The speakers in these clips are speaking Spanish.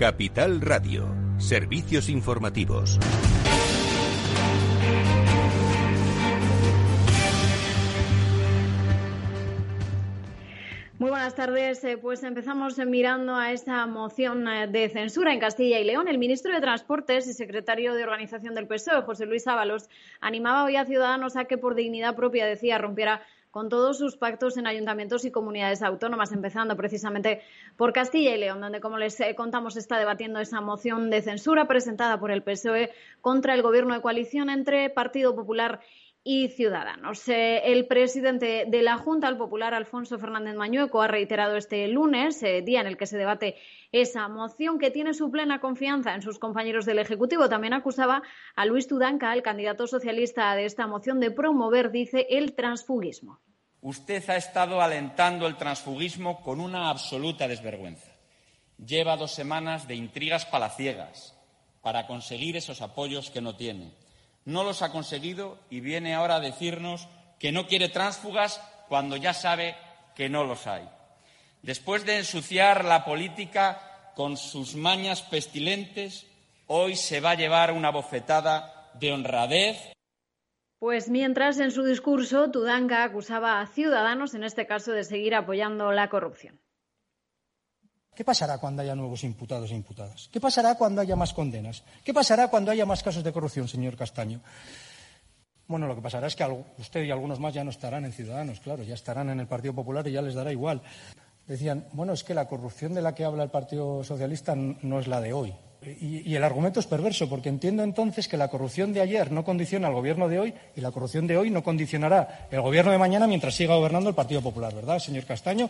Capital Radio, servicios informativos. Muy buenas tardes. Eh, pues empezamos mirando a esta moción eh, de censura en Castilla y León. El ministro de Transportes y secretario de Organización del PSOE, José Luis Ábalos, animaba hoy a Ciudadanos a que por dignidad propia, decía, rompiera con todos sus pactos en ayuntamientos y comunidades autónomas, empezando precisamente por Castilla y León, donde, como les eh, contamos, está debatiendo esa moción de censura presentada por el PSOE contra el gobierno de coalición entre Partido Popular y Ciudadanos. Eh, el presidente de la Junta, el popular Alfonso Fernández Mañueco, ha reiterado este lunes, eh, día en el que se debate esa moción, que tiene su plena confianza en sus compañeros del Ejecutivo. También acusaba a Luis Tudanca, el candidato socialista de esta moción, de promover, dice, el transfugismo. Usted ha estado alentando el transfugismo con una absoluta desvergüenza. Lleva dos semanas de intrigas palaciegas para conseguir esos apoyos que no tiene no los ha conseguido y viene ahora a decirnos que no quiere tránsfugas cuando ya sabe que no los hay. Después de ensuciar la política con sus mañas pestilentes, hoy se va a llevar una bofetada de honradez. Pues mientras en su discurso Tudanga acusaba a ciudadanos, en este caso, de seguir apoyando la corrupción. ¿Qué pasará cuando haya nuevos imputados e imputadas? ¿Qué pasará cuando haya más condenas? ¿Qué pasará cuando haya más casos de corrupción, señor Castaño? Bueno, lo que pasará es que usted y algunos más ya no estarán en Ciudadanos, claro, ya estarán en el Partido Popular y ya les dará igual. Decían, bueno, es que la corrupción de la que habla el Partido Socialista no es la de hoy. Y, el argumento es perverso, porque entiendo entonces que la corrupción de ayer no condiciona al gobierno de hoy y la corrupción de hoy no condicionará el gobierno de mañana mientras siga gobernando el Partido Popular, ¿verdad, señor Castaño?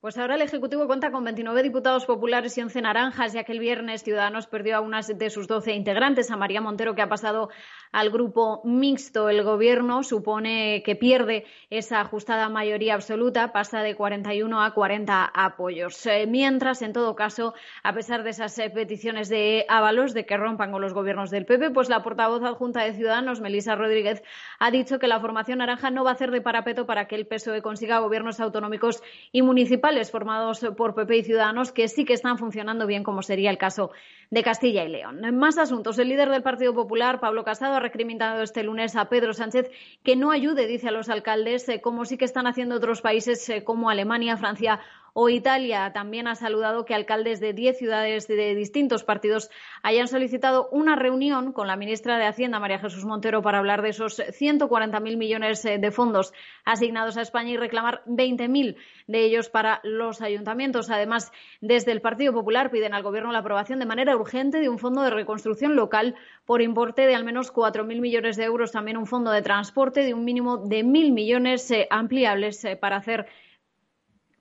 Pues ahora el Ejecutivo cuenta con 29 diputados populares y 11 naranjas, ya que el viernes Ciudadanos perdió a unas de sus 12 integrantes, a María Montero, que ha pasado al grupo mixto. El Gobierno supone que pierde esa ajustada mayoría absoluta, pasa de 41 a 40 apoyos. Eh, mientras, en todo caso, a pesar de esas eh, peticiones de Ábalos de que rompan con los gobiernos del PP, pues la portavoz adjunta de Ciudadanos, Melisa Rodríguez, ha dicho que la formación naranja no va a hacer de parapeto para que el PSOE consiga gobiernos autonómicos y municipales formados por PP y Ciudadanos que sí que están funcionando bien, como sería el caso de Castilla y León. Más asuntos, el líder del Partido Popular, Pablo Casado, ha recriminado este lunes a Pedro Sánchez que no ayude, dice a los alcaldes, eh, como sí que están haciendo otros países eh, como Alemania, Francia o Italia. También ha saludado que alcaldes de diez ciudades de distintos partidos hayan solicitado una reunión con la ministra de Hacienda, María Jesús Montero, para hablar de esos 140.000 millones eh, de fondos asignados a España y reclamar 20.000 de ellos para los ayuntamientos. Además, desde el Partido Popular piden al Gobierno la aprobación de manera urgente de un fondo de reconstrucción local por importe de al menos 4.000 millones de euros, también un fondo de transporte de un mínimo de 1.000 millones eh, ampliables eh, para hacer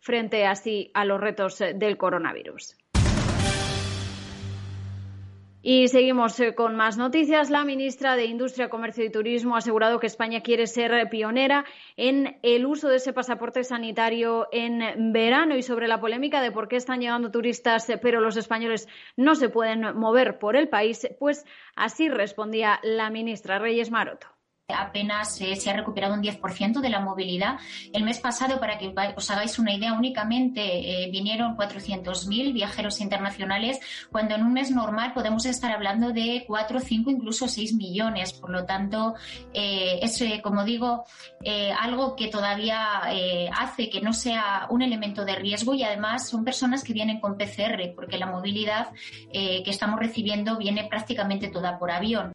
frente así a los retos eh, del coronavirus. Y seguimos eh, con más noticias. La ministra de Industria, Comercio y Turismo ha asegurado que España quiere ser pionera en el uso de ese pasaporte sanitario en verano y sobre la polémica de por qué están llegando turistas eh, pero los españoles no se pueden mover por el país, pues así respondía la ministra Reyes Maroto apenas eh, se ha recuperado un 10% de la movilidad. El mes pasado, para que os hagáis una idea, únicamente eh, vinieron 400.000 viajeros internacionales, cuando en un mes normal podemos estar hablando de 4, 5, incluso 6 millones. Por lo tanto, eh, es, como digo, algo que todavía hace que no sea un elemento de riesgo y además son personas que vienen con PCR, porque la movilidad que estamos recibiendo viene prácticamente toda por avión.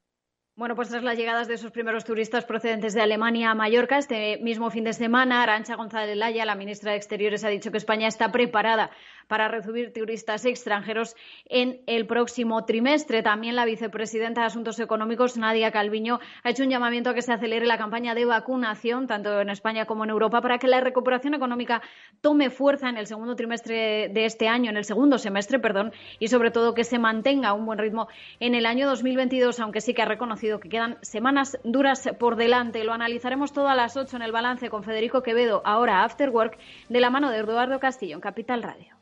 Bueno, pues tras las llegadas de esos primeros turistas procedentes de Alemania a Mallorca, este mismo fin de semana, Arancha González Laya, la ministra de Exteriores, ha dicho que España está preparada para recibir turistas extranjeros en el próximo trimestre. También la vicepresidenta de Asuntos Económicos, Nadia Calviño, ha hecho un llamamiento a que se acelere la campaña de vacunación, tanto en España como en Europa, para que la recuperación económica tome fuerza en el segundo trimestre de este año, en el segundo semestre, perdón, y sobre todo que se mantenga un buen ritmo en el año 2022, aunque sí que ha reconocido que quedan semanas duras por delante. Lo analizaremos todo a las 8 en el balance con Federico Quevedo, ahora After Work, de la mano de Eduardo Castillo en Capital Radio.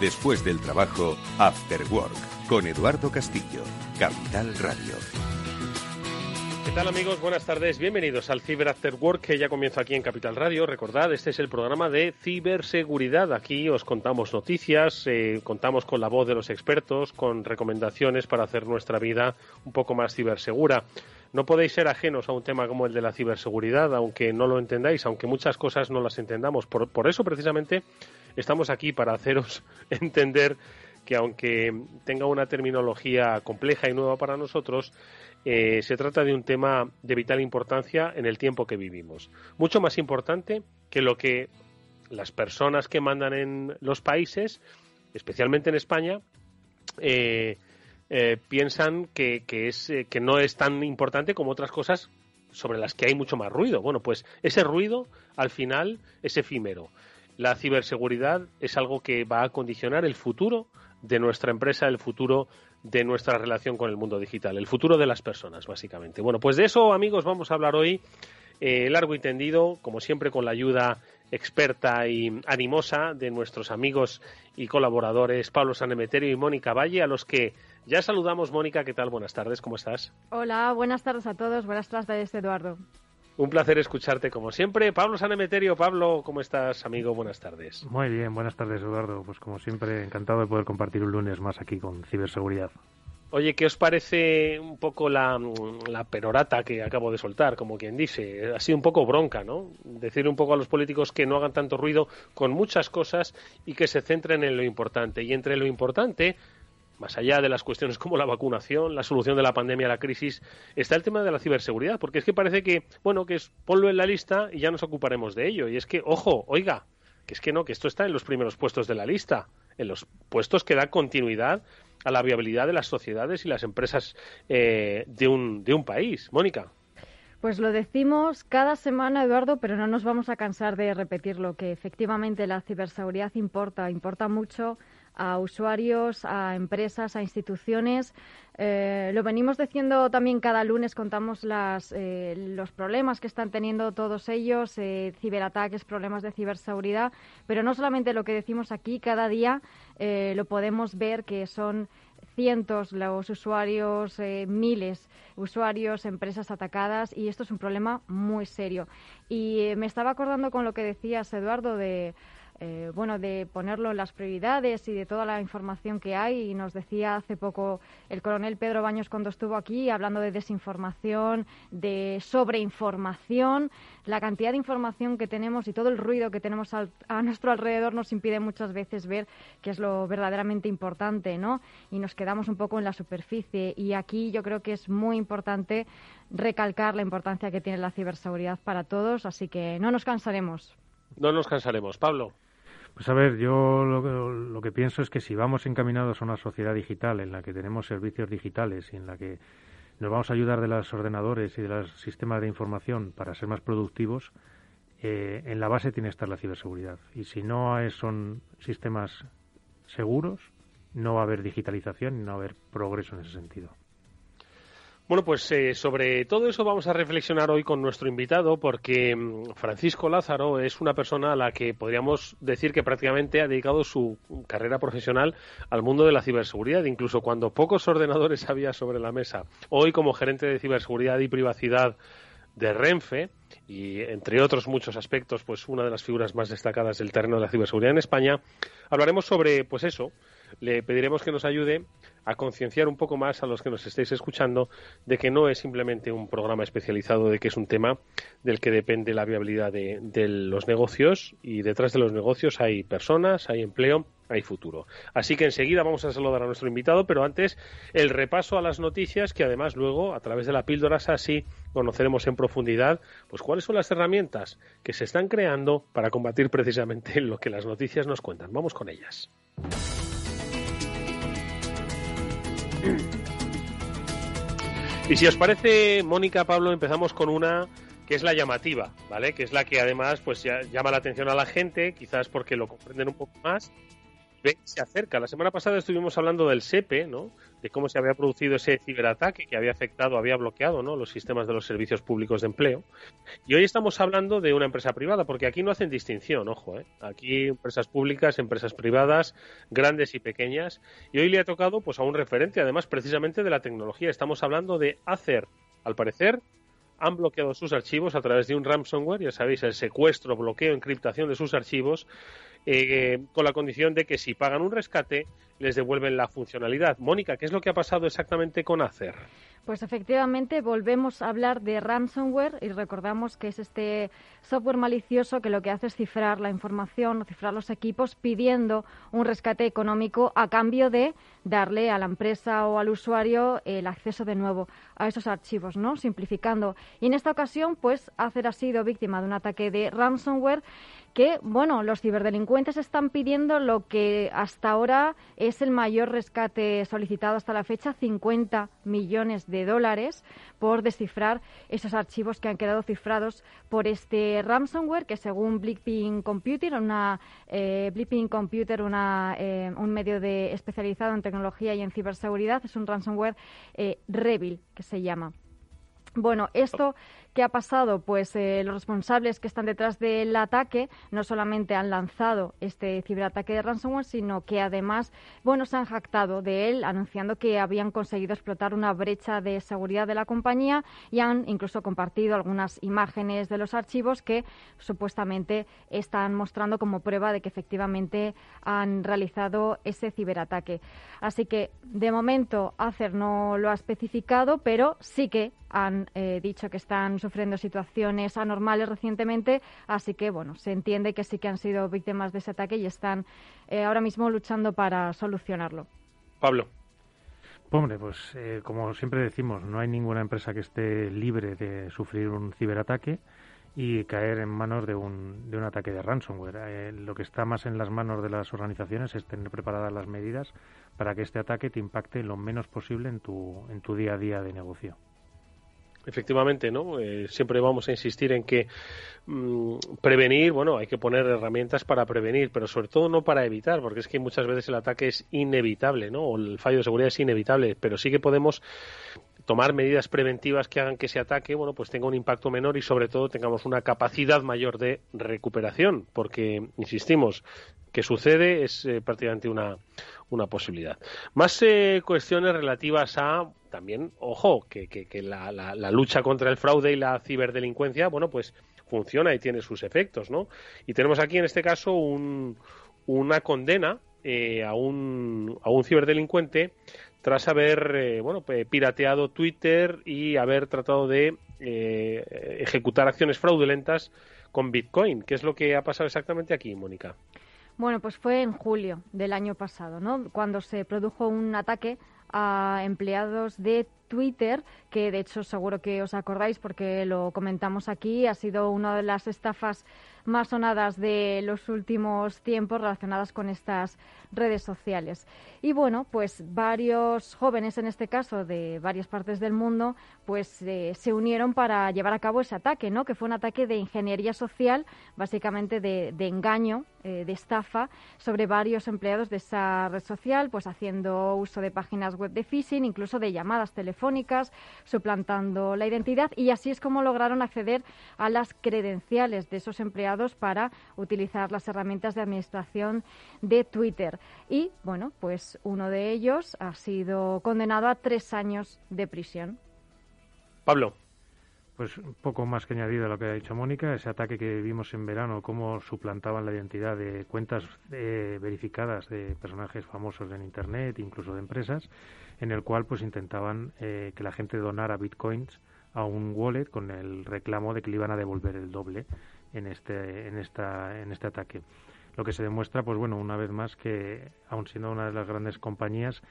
Después del trabajo, After Work, con Eduardo Castillo, Capital Radio. ¿Qué tal amigos? Buenas tardes, bienvenidos al Cyber After Work que ya comienza aquí en Capital Radio. Recordad, este es el programa de ciberseguridad. Aquí os contamos noticias, eh, contamos con la voz de los expertos, con recomendaciones para hacer nuestra vida un poco más cibersegura. No podéis ser ajenos a un tema como el de la ciberseguridad, aunque no lo entendáis, aunque muchas cosas no las entendamos. Por, por eso, precisamente, estamos aquí para haceros entender que aunque tenga una terminología compleja y nueva para nosotros, eh, se trata de un tema de vital importancia en el tiempo que vivimos. Mucho más importante que lo que las personas que mandan en los países, especialmente en España, eh, eh, piensan que, es, que no es tan importante como otras cosas sobre las que hay mucho más ruido. Bueno, pues ese ruido al final es efímero. La ciberseguridad es algo que va a condicionar el futuro de nuestra empresa, el futuro de nuestra relación con el mundo digital, el futuro de las personas, básicamente. Bueno, pues de eso, amigos, vamos a hablar hoy eh, largo y tendido, como siempre, con la ayuda experta y animosa de nuestros amigos y colaboradores Pablo Sanemeterio y Mónica Valle, a los que ya saludamos. Mónica, ¿qué tal? Buenas tardes, ¿cómo estás? Hola, buenas tardes a todos. Buenas tardes, Eduardo. Un placer escucharte como siempre. Pablo Sanemeterio, Pablo, ¿cómo estás, amigo? Buenas tardes. Muy bien, buenas tardes, Eduardo. Pues como siempre, encantado de poder compartir un lunes más aquí con ciberseguridad. Oye, ¿qué os parece un poco la, la, perorata que acabo de soltar, como quien dice? Ha sido un poco bronca, ¿no? Decir un poco a los políticos que no hagan tanto ruido con muchas cosas y que se centren en lo importante. Y entre lo importante más allá de las cuestiones como la vacunación, la solución de la pandemia, la crisis, está el tema de la ciberseguridad, porque es que parece que, bueno, que es ponlo en la lista y ya nos ocuparemos de ello. Y es que, ojo, oiga, que es que no, que esto está en los primeros puestos de la lista, en los puestos que da continuidad a la viabilidad de las sociedades y las empresas eh, de, un, de un país. Mónica. Pues lo decimos cada semana, Eduardo, pero no nos vamos a cansar de repetirlo, que efectivamente la ciberseguridad importa, importa mucho a usuarios, a empresas, a instituciones. Eh, lo venimos diciendo también cada lunes, contamos las, eh, los problemas que están teniendo todos ellos, eh, ciberataques, problemas de ciberseguridad, pero no solamente lo que decimos aquí, cada día lo podemos ver que son cientos los usuarios, miles usuarios, empresas atacadas y esto es un problema muy serio. Y me estaba acordando con lo que decías, Eduardo, de eh, bueno, de ponerlo en las prioridades y de toda la información que hay. Y nos decía hace poco el coronel Pedro Baños cuando estuvo aquí, hablando de desinformación, de sobreinformación. La cantidad de información que tenemos y todo el ruido que tenemos a nuestro alrededor nos impide muchas veces ver qué es lo verdaderamente importante, ¿no? Y nos quedamos un poco en la superficie. Y aquí yo creo que es muy importante recalcar la importancia que tiene la ciberseguridad para todos, así que no nos cansaremos. No nos cansaremos. Pablo. Pues a ver, yo lo, que pienso es que si vamos encaminados a una sociedad digital en la que tenemos servicios digitales y en la que nos vamos a ayudar de los ordenadores y de los sistemas de información para ser más productivos, eh, en la base tiene que estar la ciberseguridad. Y si no son sistemas seguros, no va a haber digitalización y no va a haber progreso en ese sentido. Bueno, pues eh, sobre todo eso vamos a reflexionar hoy con nuestro invitado, porque mm, Francisco Lázaro es una persona a la que podríamos decir que prácticamente ha dedicado su carrera profesional al mundo de la ciberseguridad, incluso cuando pocos ordenadores había sobre la mesa. Hoy, como gerente de ciberseguridad y privacidad de Renfe, y entre otros muchos aspectos, pues una de las figuras más destacadas del terreno de la ciberseguridad en España, hablaremos sobre, pues eso, le pediremos que nos ayude a concienciar un poco más a los que nos estéis escuchando de que no es simplemente un programa especializado, de que es un tema del que depende la viabilidad de, los negocios y detrás de los negocios hay personas, hay empleo, hay futuro. Así que enseguida vamos a saludar a nuestro invitado, pero antes el repaso a las noticias que además luego a través de la píldora así conoceremos en profundidad pues cuáles son las herramientas que se están creando para combatir precisamente lo que las noticias nos cuentan. Vamos con ellas. Y si os parece, Mónica, Pablo, empezamos con una que es la llamativa, ¿vale? Que es la que además pues llama la atención a la gente, quizás porque lo comprenden un poco más se acerca. La semana pasada estuvimos hablando del SEPE, ¿no? De cómo se había producido ese ciberataque que había afectado, había bloqueado, ¿no? Los sistemas de los servicios públicos de empleo. Y hoy estamos hablando de una empresa privada, porque aquí no hacen distinción, ojo, ¿eh? Aquí empresas públicas, empresas privadas, grandes y pequeñas. Y hoy le ha tocado, pues, a un referente, además, precisamente de la tecnología. Estamos hablando de Acer. Al parecer, han bloqueado sus archivos a través de un ransomware, ya sabéis, el secuestro, bloqueo, encriptación de sus archivos, eh, con la condición de que si pagan un rescate les devuelven la funcionalidad. Mónica, ¿qué es lo que ha pasado exactamente con Acer? Pues efectivamente volvemos a hablar de ransomware y recordamos que es este software malicioso que lo que hace es cifrar la información, cifrar los equipos pidiendo un rescate económico a cambio de darle a la empresa o al usuario el acceso de nuevo a esos archivos, ¿no? Simplificando. Y en esta ocasión, pues Acer ha sido víctima de un ataque de ransomware que, bueno, los ciberdelincuentes están pidiendo lo que hasta ahora es el mayor rescate solicitado hasta la fecha, 50 millones de dólares por descifrar esos archivos que han quedado cifrados por este ransomware que según Blipping Computer, una eh, Computer, una, eh, un medio de especializado en tecnología y en ciberseguridad, es un ransomware eh, Revil que se llama. Bueno, esto ¿Qué ha pasado? Pues eh, los responsables que están detrás del ataque no solamente han lanzado este ciberataque de ransomware, sino que además, bueno, se han jactado de él, anunciando que habían conseguido explotar una brecha de seguridad de la compañía y han incluso compartido algunas imágenes de los archivos que supuestamente están mostrando como prueba de que efectivamente han realizado ese ciberataque. Así que, de momento, Acer no lo ha especificado, pero sí que han eh, dicho que están sufriendo situaciones anormales recientemente, así que bueno, se entiende que sí que han sido víctimas de ese ataque y están eh, ahora mismo luchando para solucionarlo. Pablo. Hombre, pues eh, como siempre decimos, no hay ninguna empresa que esté libre de sufrir un ciberataque y caer en manos de un, de un ataque de ransomware. Eh, lo que está más en las manos de las organizaciones es tener preparadas las medidas para que este ataque te impacte lo menos posible en tu, en tu día a día de negocio. Efectivamente, ¿no? Eh, siempre vamos a insistir en que mm, prevenir, bueno, hay que poner herramientas para prevenir, pero sobre todo no para evitar, porque es que muchas veces el ataque es inevitable, ¿no? O el fallo de seguridad es inevitable, pero sí que podemos tomar medidas preventivas que hagan que ese ataque, bueno, pues tenga un impacto menor y sobre todo tengamos una capacidad mayor de recuperación, porque insistimos, que sucede es eh, prácticamente una, una posibilidad. Más eh, cuestiones relativas a también, ojo, que, que, la, la, lucha contra el fraude y la ciberdelincuencia, bueno, pues funciona y tiene sus efectos, ¿no? Y tenemos aquí en este caso un, una condena eh, a, un, a un ciberdelincuente tras haber eh, bueno pirateado Twitter y haber tratado de ejecutar acciones fraudulentas con Bitcoin. ¿Qué es lo que ha pasado exactamente aquí, Mónica? Bueno, pues fue en julio del año pasado, ¿no? Cuando se produjo un ataque a empleados de Twitter, que de hecho seguro que os acordáis porque lo comentamos aquí, ha sido una de las estafas más sonadas de los últimos tiempos relacionadas con estas redes sociales. Y bueno, pues varios jóvenes, en este caso de varias partes del mundo, pues eh, se unieron para llevar a cabo ese ataque, ¿no? Que fue un ataque de ingeniería social, básicamente de, engaño, eh, de estafa, sobre varios empleados de esa red social, pues haciendo uso de páginas web de phishing, incluso de llamadas telefónicas, suplantando la identidad y así es como lograron acceder a las credenciales de esos empleados para utilizar las herramientas de administración de Twitter. Y, bueno, pues uno de ellos ha sido condenado a tres años de prisión. Pablo. pues poco más que añadido a lo que ha dicho Mónica, ese ataque que vimos en verano, cómo suplantaban la identidad de cuentas eh, verificadas de personajes famosos en Internet, incluso de empresas, en el cual pues intentaban eh, que la gente donara bitcoins a un wallet con el reclamo de que le iban a devolver el doble en este, en esta, en este ataque. Lo que se demuestra, pues bueno, una vez más que, aun siendo una de las grandes compañías,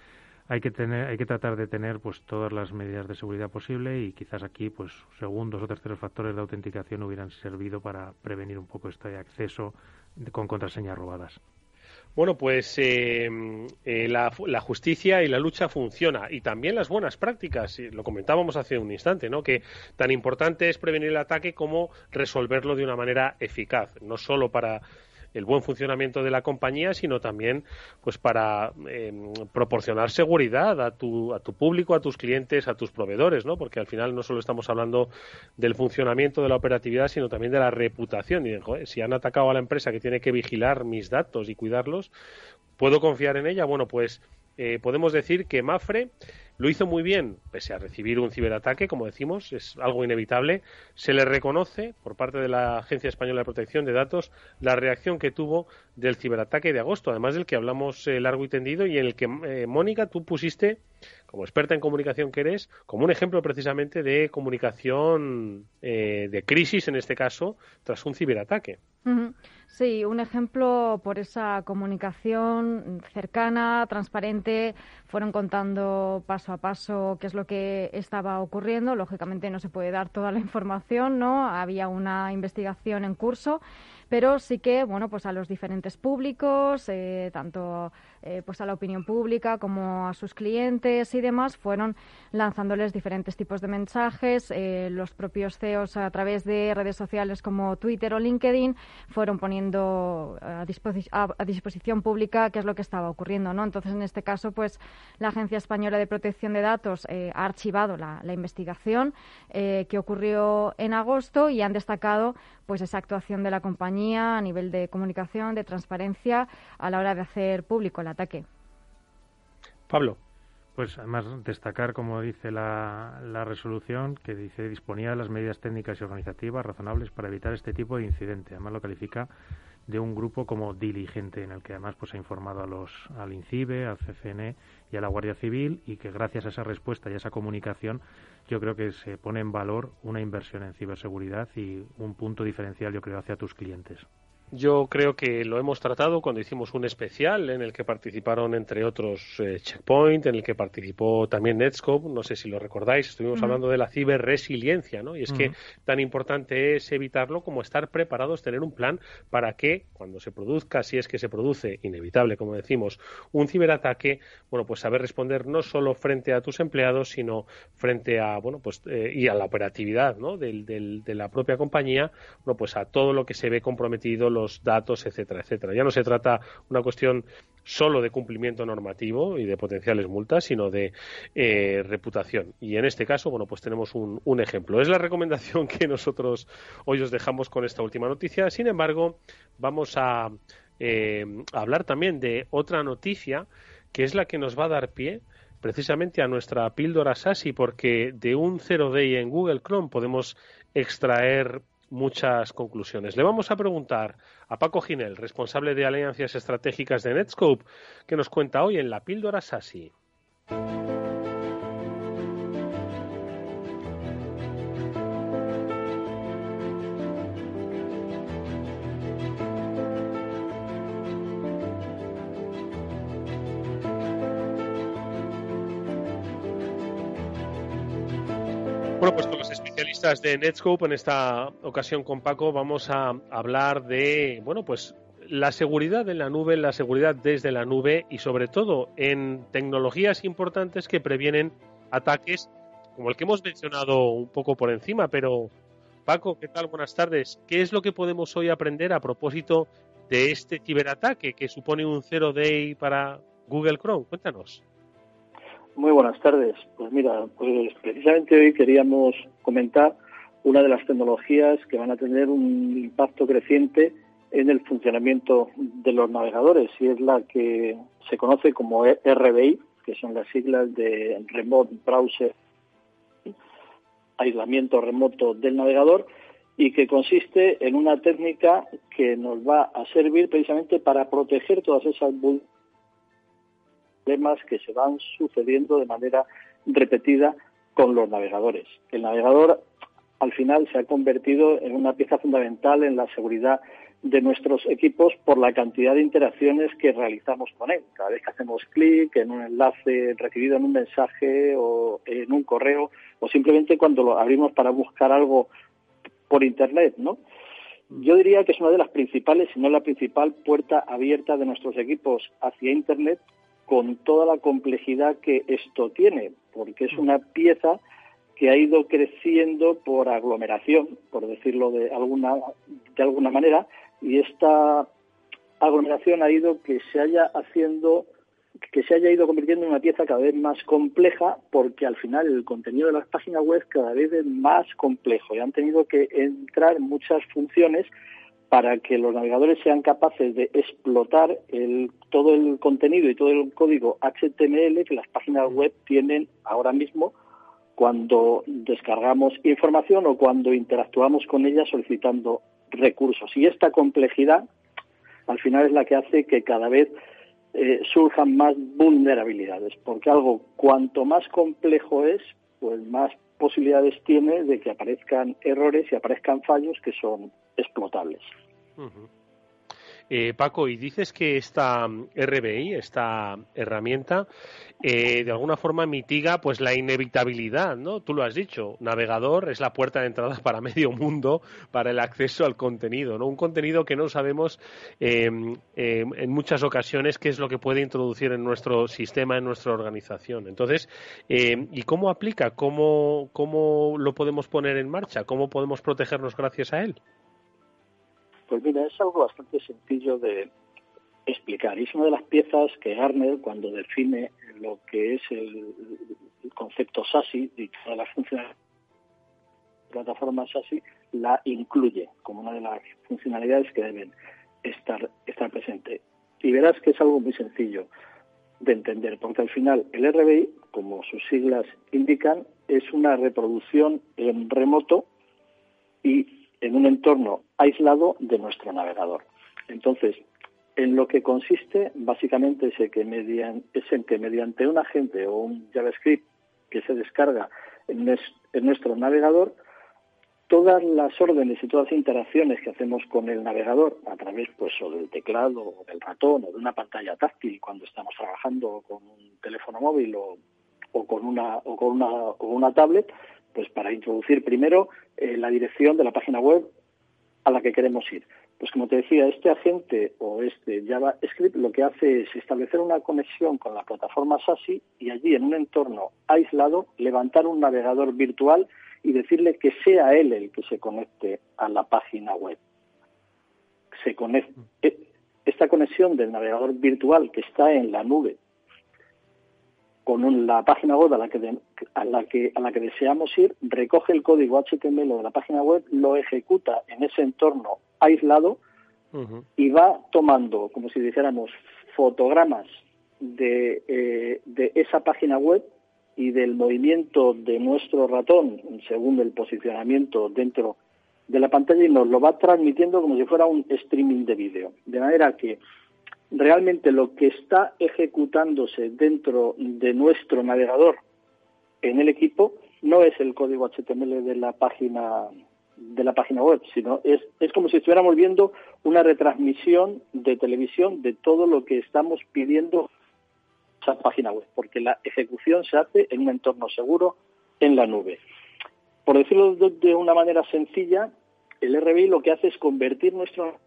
hay que tener hay que tratar de tener pues todas las medidas de seguridad posible y quizás aquí pues segundos o terceros factores de autenticación hubieran servido para prevenir un poco este acceso con contraseñas robadas. Bueno, pues eh, eh, la, la, justicia y la lucha funciona y también las buenas prácticas. Lo comentábamos hace un instante, ¿no? Que tan importante es prevenir el ataque como resolverlo de una manera eficaz, no solo para el buen funcionamiento de la compañía, sino también pues para em, proporcionar seguridad a tu, a tu público, a tus clientes, a tus proveedores, ¿no? Porque al final no solo estamos hablando del funcionamiento de la operatividad, sino también de la reputación. Y, si han atacado a la empresa que tiene que vigilar mis datos y cuidarlos, ¿puedo confiar en ella? Bueno, pues eh, podemos decir que Mafre lo hizo muy bien, pese a recibir un ciberataque, como decimos, es algo inevitable. Se le reconoce, por parte de la Agencia Española de Protección de Datos, la reacción que tuvo del ciberataque de agosto, además del que hablamos eh, largo y tendido y en el que, eh, Mónica, tú pusiste, como experta en comunicación que eres, como un ejemplo precisamente de comunicación eh, de crisis, en este caso, tras un ciberataque. Sí, un ejemplo por esa comunicación cercana, transparente. Fueron contando paso a paso qué es lo que estaba ocurriendo. Lógicamente no se puede dar toda la información, ¿no? Había una investigación en curso pero sí que bueno pues a los diferentes públicos eh, tanto eh, pues a la opinión pública como a sus clientes y demás fueron lanzándoles diferentes tipos de mensajes. Eh, los propios CEOs a través de redes sociales como Twitter o LinkedIn fueron poniendo a, disposición pública qué es lo que estaba ocurriendo no entonces en este caso pues la agencia española de protección de datos ha archivado la, la investigación que ocurrió en agosto y han destacado pues esa actuación de la compañía a nivel de comunicación, de transparencia a la hora de hacer público el ataque. Pablo. Pues además destacar, como dice la, la, resolución, que dice disponía de las medidas técnicas y organizativas razonables para evitar este tipo de incidente. Además lo califica de un grupo como diligente, en el que además pues ha informado a los, al INCIBE, al CCN y a la Guardia Civil y que gracias a esa respuesta y a esa comunicación yo creo que se pone en valor una inversión en ciberseguridad y un punto diferencial, yo creo, hacia tus clientes. Yo creo que lo hemos tratado cuando hicimos un especial en el que participaron, entre otros, eh, Checkpoint, en el que participó también Netscope, no sé si lo recordáis, estuvimos hablando de la ciberresiliencia, ¿no? Y es que tan importante es evitarlo como estar preparados, tener un plan para que cuando se produzca, si es que se produce, inevitable, como decimos, un ciberataque, bueno, pues saber responder no solo frente a tus empleados, sino frente a, bueno, pues, eh, y a la operatividad, ¿no? Del, del, de la propia compañía, bueno, pues a todo lo que se ve comprometido, los datos, etcétera, etcétera. Ya no se trata una cuestión solo de cumplimiento normativo y de potenciales multas, sino de eh, reputación. Y en este caso, bueno, pues tenemos un, ejemplo. Es la recomendación que nosotros hoy os dejamos con esta última noticia. Sin embargo, vamos a, eh, hablar también de otra noticia que es la que nos va a dar pie precisamente a nuestra píldora SASI, porque de un zero day en Google Chrome podemos extraer muchas conclusiones. Le vamos a preguntar a Paco Ginel, responsable de alianzas estratégicas de Netscope, que nos cuenta hoy en la píldora SASI. Bueno, pues de Netscope, en esta ocasión con Paco, vamos a hablar de, bueno, pues la seguridad en la nube, la seguridad desde la nube y sobre todo en tecnologías importantes que previenen ataques como el que hemos mencionado un poco por encima. Pero, Paco, ¿qué tal? Buenas tardes. ¿Qué es lo que podemos hoy aprender a propósito de este ciberataque que supone un zero day para Google Chrome? Cuéntanos. Muy buenas tardes. Pues mira, pues precisamente hoy queríamos comentar una de las tecnologías que van a tener un impacto creciente en el funcionamiento de los navegadores y es la que se conoce como RBI, que son las siglas de Remote Browser. aislamiento remoto del navegador y que consiste en una técnica que nos va a servir precisamente para proteger todas esas problemas que se van sucediendo de manera repetida con los navegadores. El navegador al final se ha convertido en una pieza fundamental en la seguridad de nuestros equipos por la cantidad de interacciones que realizamos con él. Cada vez que hacemos clic en un enlace recibido en un mensaje o en un correo o simplemente cuando lo abrimos para buscar algo por Internet, ¿no? Yo diría que es una de las principales, si no la principal, puerta abierta de nuestros equipos hacia Internet con toda la complejidad que esto tiene, porque es una pieza que ha ido creciendo por aglomeración, por decirlo de alguna, de alguna manera, y esta aglomeración ha ido que se haya haciendo que se haya ido convirtiendo en una pieza cada vez más compleja porque al final el contenido de las páginas web cada vez es más complejo y han tenido que entrar muchas funciones para que los navegadores sean capaces de explotar el, todo el contenido y todo el código HTML que las páginas web tienen ahora mismo cuando descargamos información o cuando interactuamos con ellas solicitando recursos. Y esta complejidad al final es la que hace que cada vez eh, surjan más vulnerabilidades, porque algo cuanto más complejo es, pues más posibilidades tiene de que aparezcan errores y aparezcan fallos que son explotables. Eh, Paco, y dices que esta RBI, esta herramienta, eh, de alguna forma mitiga pues la inevitabilidad, ¿no? Tú lo has dicho, navegador es la puerta de entrada para medio mundo para el acceso al contenido, ¿no? Un contenido que no sabemos em, em, en muchas ocasiones qué es lo que puede introducir en nuestro sistema, en nuestra organización. Entonces, em, ¿y cómo aplica? ¿Cómo, ¿Cómo lo podemos poner en marcha? ¿Cómo podemos protegernos gracias a él? Pues mira, es algo bastante sencillo de explicar. Y es una de las piezas que Garner, cuando define lo que es el, concepto SASI y todas las funcionalidades de la plataforma SASI, la incluye como una de las funcionalidades que deben estar, estar presente. Y verás que es algo muy sencillo de entender, porque al final el RBI, como sus siglas indican, es una reproducción en remoto y en un entorno aislado de nuestro navegador. Entonces, en lo que consiste básicamente es, que, es en que mediante un agente o un JavaScript que se descarga en, nuestro navegador, todas las órdenes y todas las interacciones que hacemos con el navegador a través pues o del teclado o del ratón o de una pantalla táctil cuando estamos trabajando con un teléfono móvil o, con una o con una o una tablet pues para introducir primero eh, la dirección de la página web a la que queremos ir. Pues como te decía, este agente o este JavaScript lo que hace es establecer una conexión con la plataforma SASI y allí en un entorno aislado levantar un navegador virtual y decirle que sea él el que se conecte a la página web. Se conecta, eh, esta conexión del navegador virtual que está en la nube con la página web a la, que a, la que, a la que deseamos ir, recoge el código HTML de la página web, lo ejecuta en ese entorno aislado y va tomando, como si dijéramos, fotogramas de, eh, de esa página web y del movimiento de nuestro ratón según el posicionamiento dentro de la pantalla y nos lo va transmitiendo como si fuera un streaming de vídeo. De manera que realmente lo que está ejecutándose dentro de nuestro navegador en el equipo no es el código HTML de la página de la página web, sino es, es como si estuviéramos viendo una retransmisión de televisión de todo lo que estamos pidiendo esa página web, porque la ejecución se hace en un entorno seguro en la nube. Por decirlo de una manera sencilla, el RBI lo que hace es convertir nuestro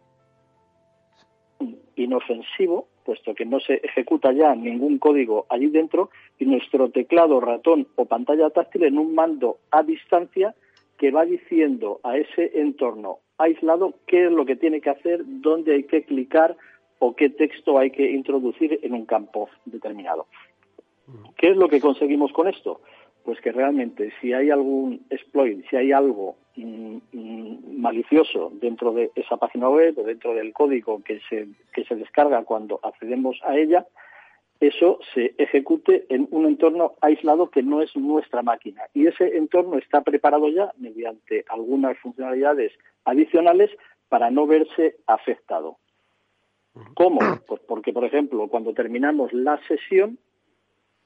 inofensivo, puesto que no se ejecuta ya ningún código allí dentro, y nuestro teclado, ratón o pantalla táctil en un mando a distancia que va diciendo a ese entorno aislado qué es lo que tiene que hacer, dónde hay que clicar o qué texto hay que introducir en un campo determinado. ¿Qué es lo que conseguimos con esto? Pues que realmente si hay algún exploit, si hay algo Mm, mm, malicioso dentro de esa página web o dentro del código que se, que se descarga cuando accedemos a ella, eso se ejecute en un entorno aislado que no es nuestra máquina. Y ese entorno está preparado ya mediante algunas funcionalidades adicionales para no verse afectado. ¿Cómo? Pues porque, por ejemplo, cuando terminamos la sesión,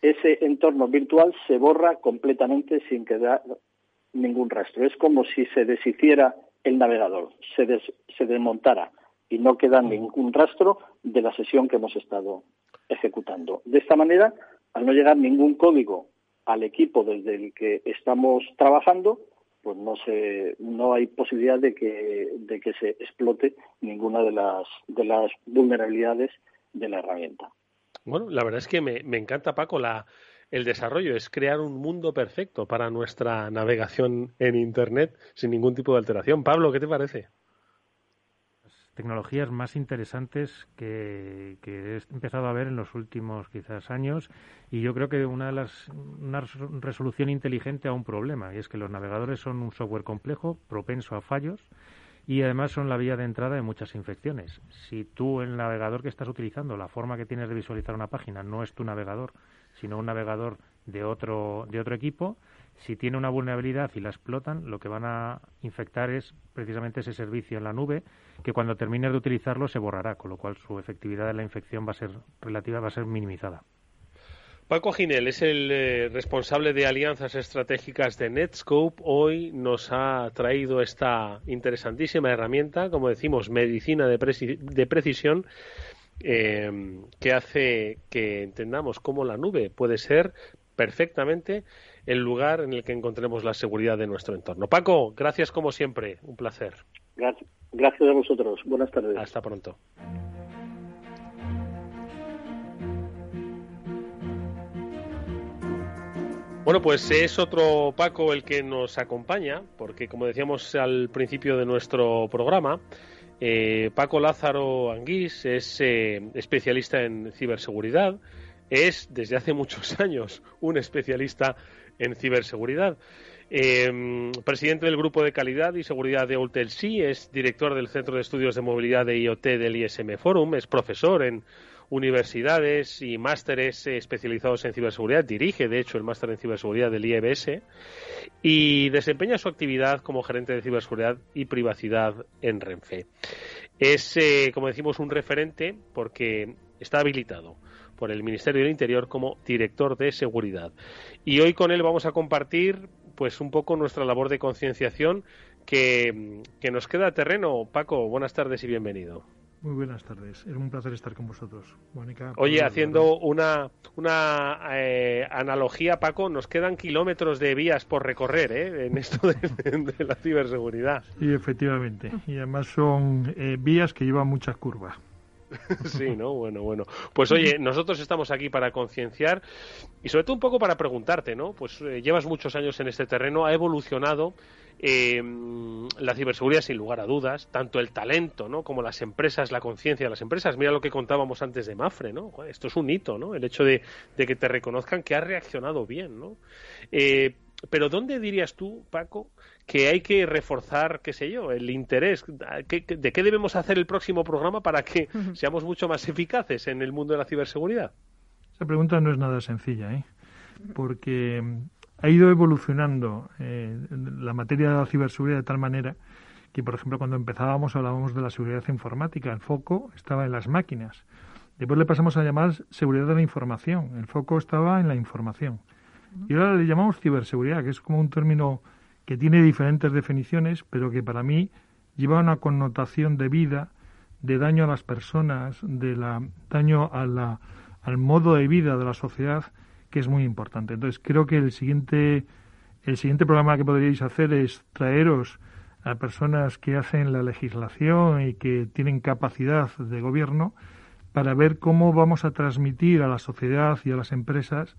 ese entorno virtual se borra completamente sin quedar ningún rastro. Es como si se deshiciera el navegador, se, se desmontara y no queda ningún rastro de la sesión que hemos estado ejecutando. De esta manera, al no llegar ningún código al equipo desde el que estamos trabajando, pues no se, no hay posibilidad de que, de que se explote ninguna de las, de las vulnerabilidades de la herramienta. Bueno, la verdad es que me, me encanta, Paco, la, el desarrollo es crear un mundo perfecto para nuestra navegación en Internet sin ningún tipo de alteración. Pablo, ¿qué te parece? tecnologías más interesantes que, he empezado a ver en los últimos quizás años y yo creo que una de las una resolución inteligente a un problema y es que los navegadores son un software complejo propenso a fallos y además son la vía de entrada de muchas infecciones. Si tú el navegador que estás utilizando, la forma que tienes de visualizar una página no es tu navegador, sino un navegador de otro de otro equipo, si tiene una vulnerabilidad y la explotan, lo que van a infectar es precisamente ese servicio en la nube, que cuando termines de utilizarlo se borrará, con lo cual su efectividad de la infección va a ser relativa, va a ser minimizada. Paco Ginel es el eh, responsable de alianzas estratégicas de Netscope. Hoy nos ha traído esta interesantísima herramienta, como decimos, medicina de, precisión, eh, que hace que entendamos cómo la nube puede ser perfectamente el lugar en el que encontremos la seguridad de nuestro entorno. Paco, gracias como siempre, un placer. Gracias, a vosotros. Buenas tardes. Hasta pronto. Bueno, pues es otro Paco el que nos acompaña, porque como decíamos al principio de nuestro programa, eh, Paco Lázaro Anguís es eh, especialista en ciberseguridad, es desde hace muchos años un especialista en ciberseguridad. Eh, presidente del Grupo de Calidad y Seguridad de Ultelsi, es director del Centro de Estudios de Movilidad de IoT del ISM Forum, es profesor en universidades y másteres especializados en ciberseguridad, dirige de hecho el máster en ciberseguridad del IEBS y desempeña su actividad como gerente de ciberseguridad y privacidad en Renfe. Es, eh, como decimos, un referente porque está habilitado por el Ministerio del Interior como director de seguridad. Y hoy con él vamos a compartir pues un poco nuestra labor de concienciación que, nos queda terreno. Paco, buenas tardes y bienvenido. Muy buenas tardes. Es un placer estar con vosotros. Mónica, Oye, haciendo una, una eh, analogía, Paco, nos quedan kilómetros de vías por recorrer ¿eh? en esto de, la ciberseguridad. Sí, efectivamente. Y además son eh, vías que llevan muchas curvas. Sí, ¿no? Bueno, bueno. Pues oye, nosotros estamos aquí para concienciar y sobre todo un poco para preguntarte, ¿no? Pues eh, llevas muchos años en este terreno, ha evolucionado eh, la ciberseguridad sin lugar a dudas, tanto el talento, ¿no? Como las empresas, la conciencia de las empresas. Mira lo que contábamos antes de Mafre, ¿no? Esto es un hito, ¿no? El hecho de, que te reconozcan que has reaccionado bien, ¿no? Eh, pero ¿dónde dirías tú, Paco, que hay que reforzar, qué sé yo, el interés? ¿De qué debemos hacer el próximo programa para que seamos mucho más eficaces en el mundo de la ciberseguridad? Esa pregunta no es nada sencilla, ¿eh? porque ha ido evolucionando eh, la materia de la ciberseguridad de tal manera que, por ejemplo, cuando empezábamos hablábamos de la seguridad informática, el foco estaba en las máquinas. Después le pasamos a llamar seguridad de la información, el foco estaba en la información. Y ahora le llamamos ciberseguridad, que es como un término que tiene diferentes definiciones, pero que para mí lleva una connotación de vida, de daño a las personas, de la, daño a la, al modo de vida de la sociedad, que es muy importante. Entonces creo que el siguiente, el siguiente programa que podríais hacer es traeros a personas que hacen la legislación y que tienen capacidad de gobierno para ver cómo vamos a transmitir a la sociedad y a las empresas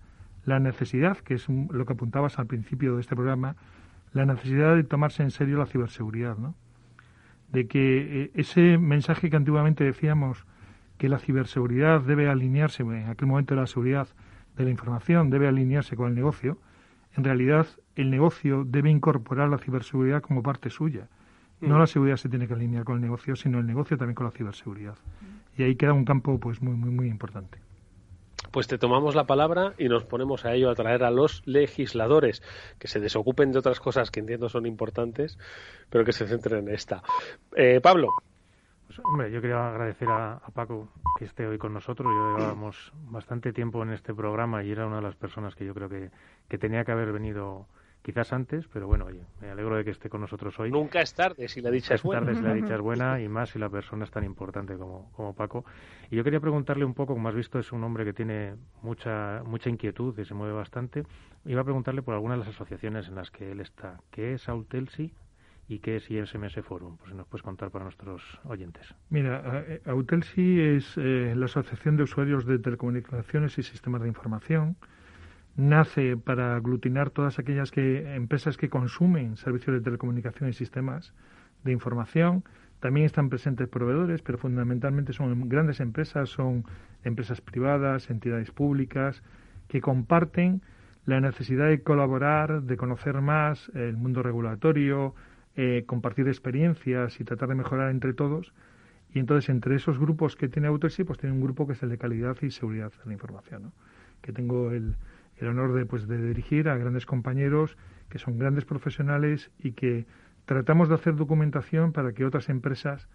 la necesidad, que es lo que apuntabas al principio de este programa, la necesidad de tomarse en serio la ciberseguridad, ¿no? De que eh, ese mensaje que antiguamente decíamos que la ciberseguridad debe alinearse, en aquel momento de la seguridad de la información debe alinearse con el negocio, en realidad el negocio debe incorporar la ciberseguridad como parte suya. No mm. la seguridad se tiene que alinear con el negocio, sino el negocio también con la ciberseguridad. Y ahí queda un campo pues muy muy muy importante. Pues te tomamos la palabra y nos ponemos a ello a traer a los legisladores que se desocupen de otras cosas que entiendo son importantes, pero que se centren en esta. Eh, Pablo. Pues, hombre, yo quería agradecer a, Paco que esté hoy con nosotros. Yo llevábamos bastante tiempo en este programa y era una de las personas que yo creo que, que tenía que haber venido quizás antes, pero bueno, oye, me alegro de que esté con nosotros hoy. Nunca es tarde si la dicha es buena. tarde si la dicha es buena y más si la persona es tan importante como, como Paco. Y yo quería preguntarle un poco, como has visto, es un hombre que tiene mucha, mucha inquietud y se mueve bastante. Iba a preguntarle por algunas de las asociaciones en las que él está. ¿Qué es Autelsi? ¿Y qué es ISMS Forum? Pues si nos puedes contar para nuestros oyentes. Mira, Autelsi es eh, la Asociación de Usuarios de Telecomunicaciones y Sistemas de Información nace para aglutinar todas aquellas que, empresas que consumen servicios de telecomunicación y sistemas de información. También están presentes proveedores, pero fundamentalmente son grandes empresas, son empresas privadas, entidades públicas, que comparten la necesidad de colaborar, de conocer más el mundo regulatorio, eh, compartir experiencias y tratar de mejorar entre todos. Y entonces, entre esos grupos que tiene Autosí, pues tiene un grupo que es el de calidad y seguridad de la información, ¿no? que tengo el, el honor de, pues, de dirigir a grandes compañeros que son grandes profesionales y que tratamos de hacer documentación para que otras empresas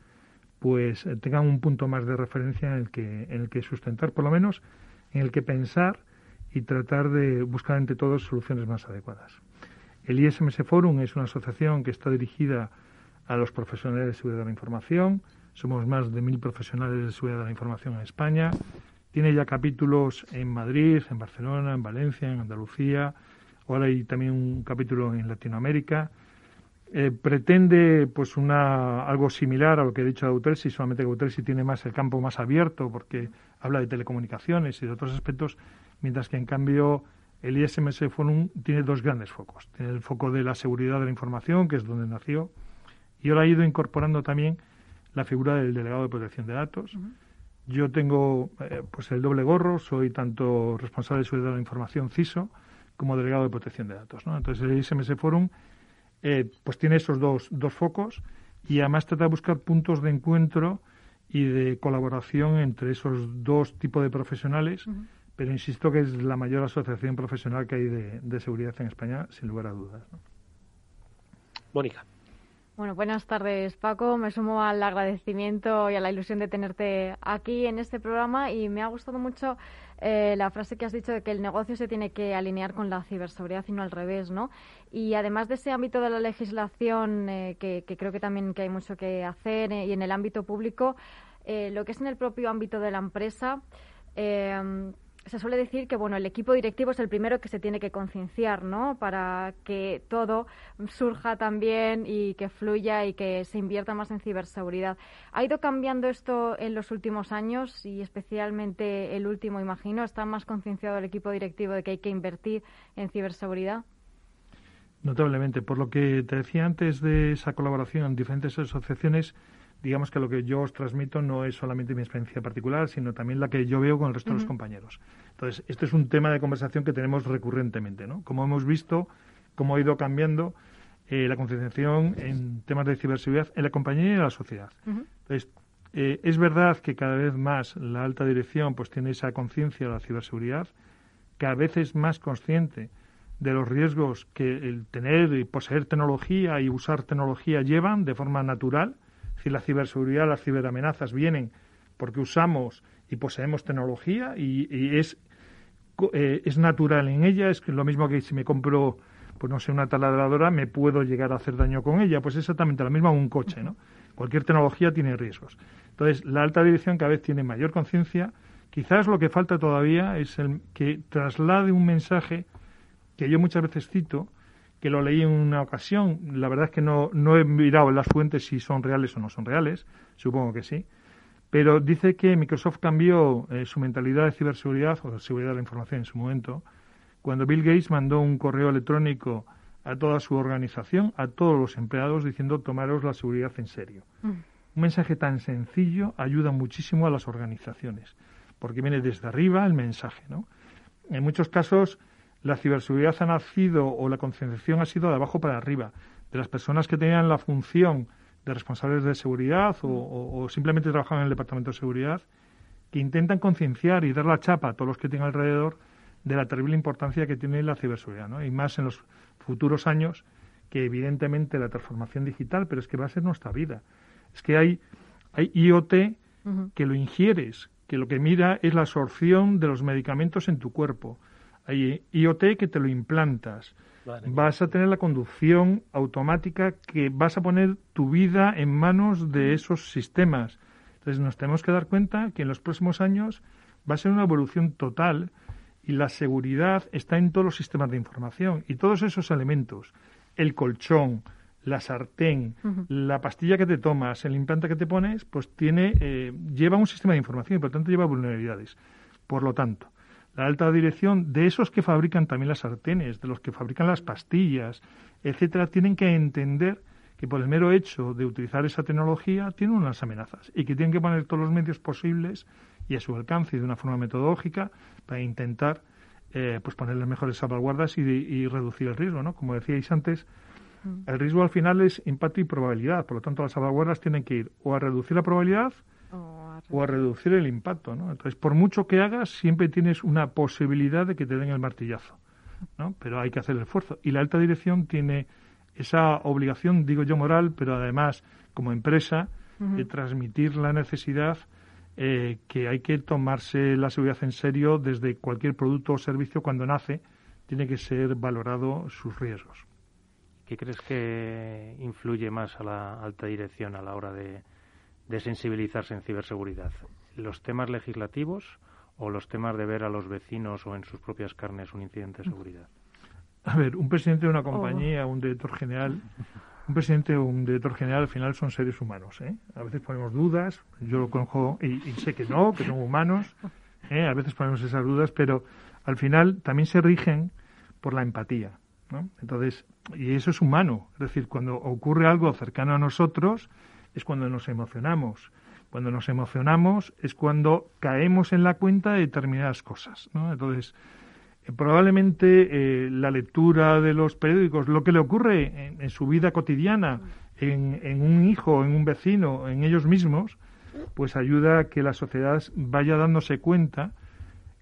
pues tengan un punto más de referencia en el que en el que sustentar por lo menos en el que pensar y tratar de buscar entre todos soluciones más adecuadas. El ISMS Forum es una asociación que está dirigida a los profesionales de seguridad de la información. Somos más de mil profesionales de seguridad de la información en España. Tiene ya capítulos en Madrid, en Barcelona, en Valencia, en Andalucía. Ahora hay también un capítulo en Latinoamérica. Eh, pretende pues una algo similar a lo que he dicho de Autelsi, solamente que Autelsi tiene más el campo más abierto porque habla de telecomunicaciones y de otros aspectos, mientras que en cambio el ISMS Forum tiene dos grandes focos. Tiene el foco de la seguridad de la información, que es donde nació, y ahora ha ido incorporando también la figura del delegado de protección de datos, yo tengo eh, pues el doble gorro, soy tanto responsable de seguridad de la información CISO como delegado de protección de datos. ¿no? Entonces el ISMS Forum eh, pues tiene esos dos, dos focos y además trata de buscar puntos de encuentro y de colaboración entre esos dos tipos de profesionales, pero insisto que es la mayor asociación profesional que hay de, de seguridad en España, sin lugar a dudas. ¿no? Mónica. Bueno, buenas tardes, Paco. Me sumo al agradecimiento y a la ilusión de tenerte aquí en este programa y me ha gustado mucho eh, la frase que has dicho de que el negocio se tiene que alinear con la ciberseguridad y no al revés, ¿no? Y además de ese ámbito de la legislación, eh, que, creo que también que hay mucho que hacer eh, y en el ámbito público, lo que es en el propio ámbito de la empresa, se suele decir que bueno el equipo directivo es el primero que se tiene que concienciar no para que todo surja también y que fluya y que se invierta más en ciberseguridad. Ha ido cambiando esto en los últimos años y especialmente el último imagino. Está más concienciado el equipo directivo de que hay que invertir en ciberseguridad notablemente. Por lo que te decía antes de esa colaboración en diferentes asociaciones digamos que lo que yo os transmito no es solamente mi experiencia particular, sino también la que yo veo con el resto de los compañeros. Entonces, este es un tema de conversación que tenemos recurrentemente, ¿no? Como hemos visto, cómo ha ido cambiando eh, la concienciación en temas de ciberseguridad en la compañía y en la sociedad. Entonces, eh, es verdad que cada vez más la alta dirección pues tiene esa conciencia de la ciberseguridad, cada vez es más consciente de los riesgos que el tener y poseer tecnología y usar tecnología llevan de forma natural si la ciberseguridad, las ciberamenazas vienen porque usamos y poseemos tecnología y, es, eh, es natural en ella, es lo mismo que si me compro, pues no sé, una taladradora, me puedo llegar a hacer daño con ella, pues exactamente lo mismo un coche, ¿no? Cualquier tecnología tiene riesgos. Entonces, la alta dirección cada vez tiene mayor conciencia. Quizás lo que falta todavía es el que traslade un mensaje que yo muchas veces cito, que lo leí en una ocasión. La verdad es que no, no he mirado las fuentes si son reales o no son reales. Supongo que sí. Pero dice que Microsoft cambió eh, su mentalidad de ciberseguridad o de seguridad de la información en su momento cuando Bill Gates mandó un correo electrónico a toda su organización, a todos los empleados, diciendo tomaros la seguridad en serio. Mm. Un mensaje tan sencillo ayuda muchísimo a las organizaciones, porque viene desde arriba el mensaje. ¿no? En muchos casos la ciberseguridad ha nacido o la concienciación ha sido de abajo para arriba, de las personas que tenían la función de responsables de seguridad o, simplemente trabajaban en el departamento de seguridad, que intentan concienciar y dar la chapa a todos los que tienen alrededor de la terrible importancia que tiene la ciberseguridad, ¿no? Y más en los futuros años, que evidentemente la transformación digital, pero es que va a ser nuestra vida. Es que hay, hay IoT que lo ingieres, que lo que mira es la absorción de los medicamentos en tu cuerpo. Hay IoT que te lo implantas. Vas a tener la conducción automática que vas a poner tu vida en manos de esos sistemas. Entonces nos tenemos que dar cuenta que en los próximos años va a ser una evolución total y la seguridad está en todos los sistemas de información y todos esos elementos, el colchón, la sartén, la pastilla que te tomas, el implante que te pones, pues tiene eh, lleva un sistema de información y por lo tanto lleva vulnerabilidades. Por lo tanto, la alta dirección de esos que fabrican también las sartenes, de los que fabrican las pastillas, etcétera, tienen que entender que por el mero hecho de utilizar esa tecnología tienen unas amenazas y que tienen que poner todos los medios posibles y a su alcance y de una forma metodológica para intentar eh, pues poner las mejores salvaguardas y, reducir el riesgo, ¿no? Como decíais antes, mm. el riesgo al final es impacto y probabilidad, por lo tanto las salvaguardas tienen que ir o a reducir la probabilidad o a reducir el impacto, ¿no? Entonces, por mucho que hagas, siempre tienes una posibilidad de que te den el martillazo, ¿no? Pero hay que hacer el esfuerzo. Y la alta dirección tiene esa obligación, digo yo, moral, pero además, como empresa, de transmitir la necesidad eh, que hay que tomarse la seguridad en serio desde cualquier producto o servicio cuando nace, tiene que ser valorado sus riesgos. ¿Qué crees que influye más a la alta dirección a la hora de, de sensibilizarse en ciberseguridad? ¿Los temas legislativos o los temas de ver a los vecinos o en sus propias carnes un incidente de seguridad? A ver, un presidente de una compañía, un director general, un presidente o un director general al final son seres humanos. ¿eh? A veces ponemos dudas, yo lo conozco y, sé que no, que son humanos. ¿eh? A veces ponemos esas dudas, pero al final también se rigen por la empatía. ¿no? Entonces, y eso es humano. Es decir, cuando ocurre algo cercano a nosotros, es cuando nos emocionamos. Cuando nos emocionamos es cuando caemos en la cuenta de determinadas cosas. ¿no? Entonces, eh, probablemente eh, la lectura de los periódicos, lo que le ocurre en, su vida cotidiana, en, un hijo, en un vecino, en ellos mismos, pues ayuda a que la sociedad vaya dándose cuenta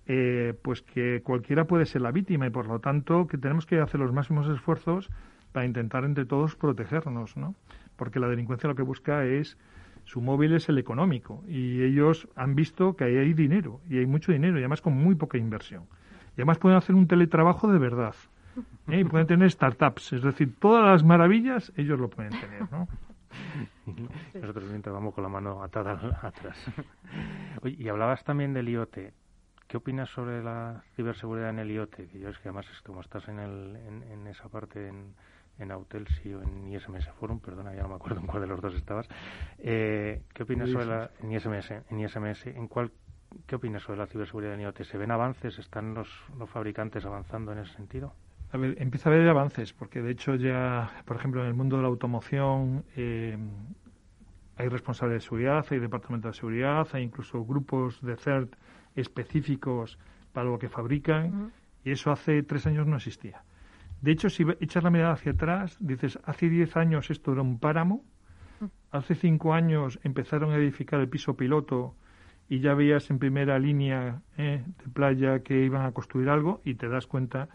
eh, pues que cualquiera puede ser la víctima y por lo tanto que tenemos que hacer los máximos esfuerzos para intentar entre todos protegernos, ¿no? Porque la delincuencia lo que busca es su móvil es el económico y ellos han visto que ahí hay dinero y hay mucho dinero y además con muy poca inversión. Y además pueden hacer un teletrabajo de verdad. ¿eh? Y pueden tener startups, es decir, todas las maravillas ellos lo pueden tener, ¿no? Nosotros mientras vamos con la mano atada atrás. y hablabas también del IoT. ¿Qué opinas sobre la ciberseguridad en el IoT? Que yo es que además, como estás en, el, en esa parte en, en Autelsi o en ISMS Forum, perdona, ya no me acuerdo en cuál de los dos estabas. Eh, ¿Qué opinas sobre la en ISMS, en ISMS, en cuál qué opinas sobre la ciberseguridad en IoT? ¿Se ven avances? ¿Están los, los fabricantes avanzando en ese sentido? A ver, empieza a haber avances, porque de hecho ya, por ejemplo, en el mundo de la automoción eh, hay responsables de seguridad, hay departamentos de seguridad, hay incluso grupos de CERT específicos para lo que fabrican, y eso hace tres años no existía. De hecho, si echas la mirada hacia atrás, dices, hace 10 años esto era un páramo, mm. hace 5 años empezaron a edificar el piso piloto y ya veías en primera línea eh, de playa que iban a construir algo y te das cuenta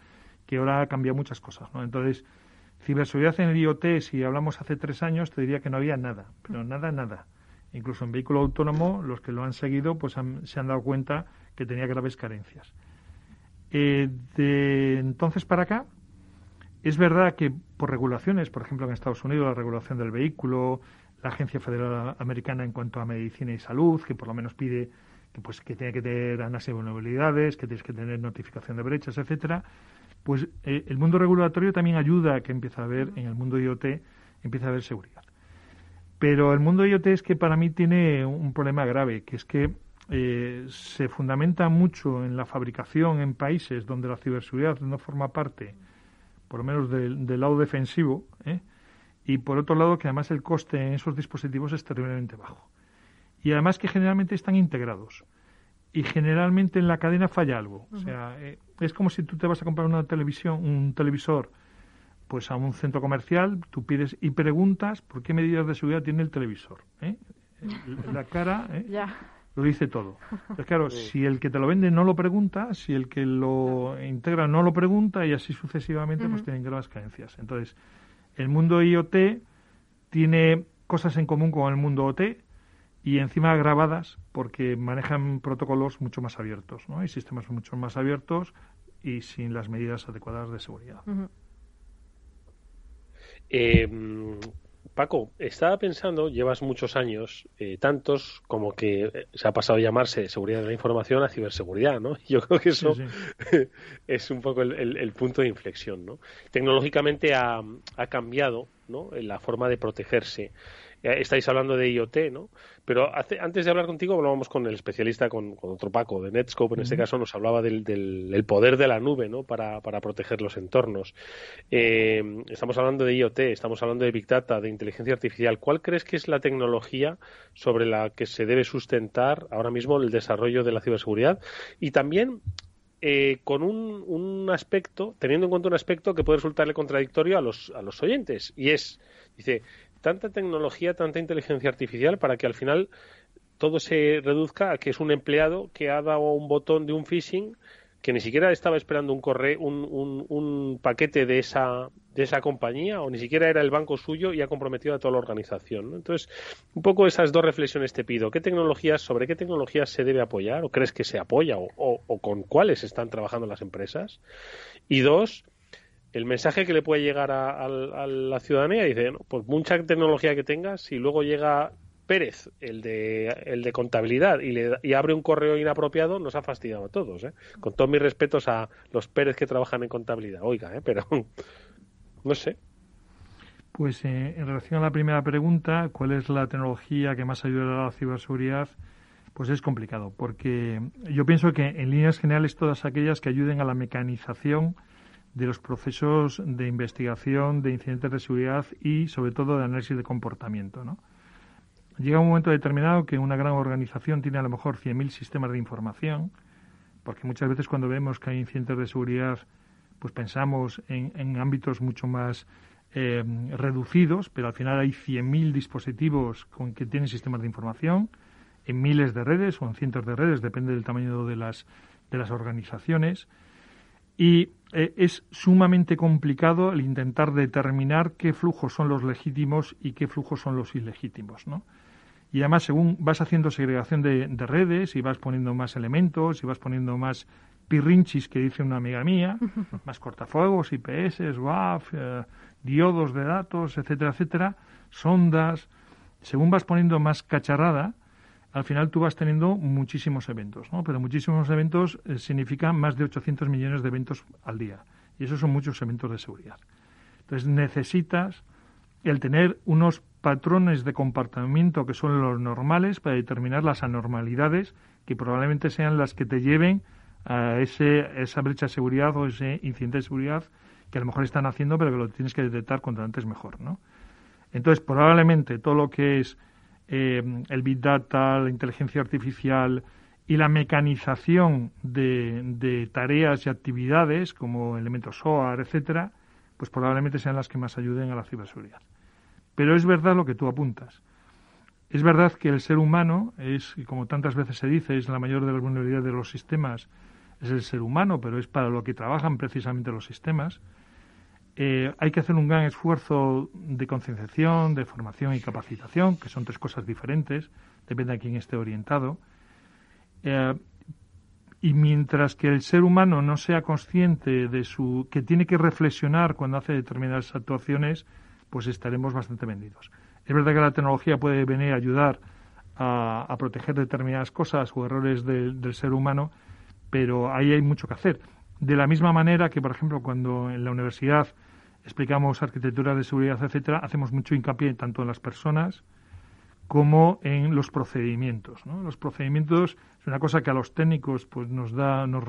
que ahora ha cambiado muchas cosas. ¿no? Entonces, ciberseguridad en el IoT, si hablamos hace tres años, te diría que no había nada, pero mm. nada, nada. Incluso en vehículo autónomo, los que lo han seguido pues se han dado cuenta que tenía graves carencias. Eh, de entonces para acá, es verdad que por regulaciones, por ejemplo en Estados Unidos la regulación del vehículo, la Agencia Federal Americana en cuanto a medicina y salud, que por lo menos pide que pues que tiene que tener análisis de vulnerabilidades, que tienes que tener notificación de brechas, etcétera, pues eh, el mundo regulatorio también ayuda a que empiece a haber en el mundo IoT empiece a haber seguridad. Pero el mundo IoT es que para mí tiene un problema grave, que es que eh, se fundamenta mucho en la fabricación en países donde la ciberseguridad no forma parte por lo menos del, lado defensivo, ¿eh? y por otro lado que además el coste en esos dispositivos es terriblemente bajo. Y además que generalmente están integrados. Y generalmente en la cadena falla algo. O sea, eh, es como si tú te vas a comprar una televisión, un televisor, pues a un centro comercial, tú pides y preguntas por qué medidas de seguridad tiene el televisor. ¿eh? La cara, ¿eh? Lo dice todo. Entonces, claro, si el que te lo vende no lo pregunta, si el que lo integra no lo pregunta y así sucesivamente, pues tienen graves carencias. Entonces, el mundo IoT tiene cosas en común con el mundo OT y encima grabadas porque manejan protocolos mucho más abiertos, ¿no? Hay sistemas mucho más abiertos y sin las medidas adecuadas de seguridad. Paco, estaba pensando, llevas muchos años, eh, tantos como que eh, se ha pasado a llamarse seguridad de la información a ciberseguridad, ¿no? Yo creo que eso es un poco el, punto de inflexión, ¿no? Tecnológicamente ha, ha cambiado, ¿no? La forma de protegerse estáis hablando de IoT, ¿no? Pero antes de hablar contigo hablábamos con el especialista, con, otro Paco de Netscope, en este caso nos hablaba del, poder de la nube, ¿no? Para, proteger los entornos. Eh, estamos hablando de IoT, estamos hablando de Big Data, de inteligencia artificial. ¿Cuál crees que es la tecnología sobre la que se debe sustentar ahora mismo el desarrollo de la ciberseguridad? Y también eh, con un, un, aspecto, teniendo en cuenta un aspecto que puede resultarle contradictorio a los, a los oyentes, y es, dice, tanta tecnología, tanta inteligencia artificial para que al final todo se reduzca a que es un empleado que ha dado un botón de un phishing que ni siquiera estaba esperando un correo, un, paquete de esa, de esa compañía o ni siquiera era el banco suyo y ha comprometido a toda la organización. Entonces, un poco esas dos reflexiones te pido. ¿Qué tecnologías, sobre qué tecnologías se debe apoyar o crees que se apoya o, o con cuáles están trabajando las empresas? Y dos, el mensaje que le puede llegar a, la ciudadanía dice, pues mucha tecnología que tengas, y luego llega Pérez, el de, el de contabilidad, y, le, y abre un correo inapropiado, nos ha fastidiado a todos. ¿eh? Con todos mis respetos a los Pérez que trabajan en contabilidad. Oiga, ¿eh? pero no sé. Pues eh, en relación a la primera pregunta, ¿cuál es la tecnología que más ayuda a la ciberseguridad? Pues es complicado, porque yo pienso que en líneas generales todas aquellas que ayuden a la mecanización de los procesos de investigación de incidentes de seguridad y sobre todo de análisis de comportamiento. ¿no? Llega un momento determinado que una gran organización tiene a lo mejor 100.000 sistemas de información, porque muchas veces cuando vemos que hay incidentes de seguridad, pues pensamos en, ámbitos mucho más eh, reducidos, pero al final hay 100.000 dispositivos con que tienen sistemas de información en miles de redes o en cientos de redes, depende del tamaño de las, de las organizaciones. Y eh, es sumamente complicado el intentar determinar qué flujos son los legítimos y qué flujos son los ilegítimos, ¿no? Y además, según vas haciendo segregación de, redes y vas poniendo más elementos y vas poniendo más pirrinchis, que dice una amiga mía, más cortafuegos, IPS, WAF, eh, diodos de datos, etcétera, etcétera, sondas, según vas poniendo más cacharrada, al final tú vas teniendo muchísimos eventos, ¿no? Pero muchísimos eventos eh, significan más de 800 millones de eventos al día. Y esos son muchos eventos de seguridad. Entonces necesitas el tener unos patrones de comportamiento que son los normales para determinar las anormalidades que probablemente sean las que te lleven a ese, esa brecha de seguridad o ese incidente de seguridad que a lo mejor están haciendo pero que lo tienes que detectar cuanto antes mejor, ¿no? Entonces, probablemente todo lo que es eh, el Big Data, la inteligencia artificial y la mecanización de, tareas y actividades como elementos SOAR, etcétera, pues probablemente sean las que más ayuden a la ciberseguridad. Pero es verdad lo que tú apuntas. Es verdad que el ser humano es, como tantas veces se dice, es la mayor de las vulnerabilidades de los sistemas, es el ser humano, pero es para lo que trabajan precisamente los sistemas. Eh, hay que hacer un gran esfuerzo de concienciación, de formación y capacitación, que son tres cosas diferentes, depende de quién esté orientado. Eh, y mientras que el ser humano no sea consciente de su que tiene que reflexionar cuando hace determinadas actuaciones, pues estaremos bastante vendidos. Es verdad que la tecnología puede venir a ayudar a, proteger determinadas cosas o errores del ser humano, pero ahí hay mucho que hacer. De la misma manera que, por ejemplo, cuando en la universidad explicamos arquitectura de seguridad, etcétera, hacemos mucho hincapié tanto en las personas como en los procedimientos. Los procedimientos es una cosa que a los técnicos pues nos da nos,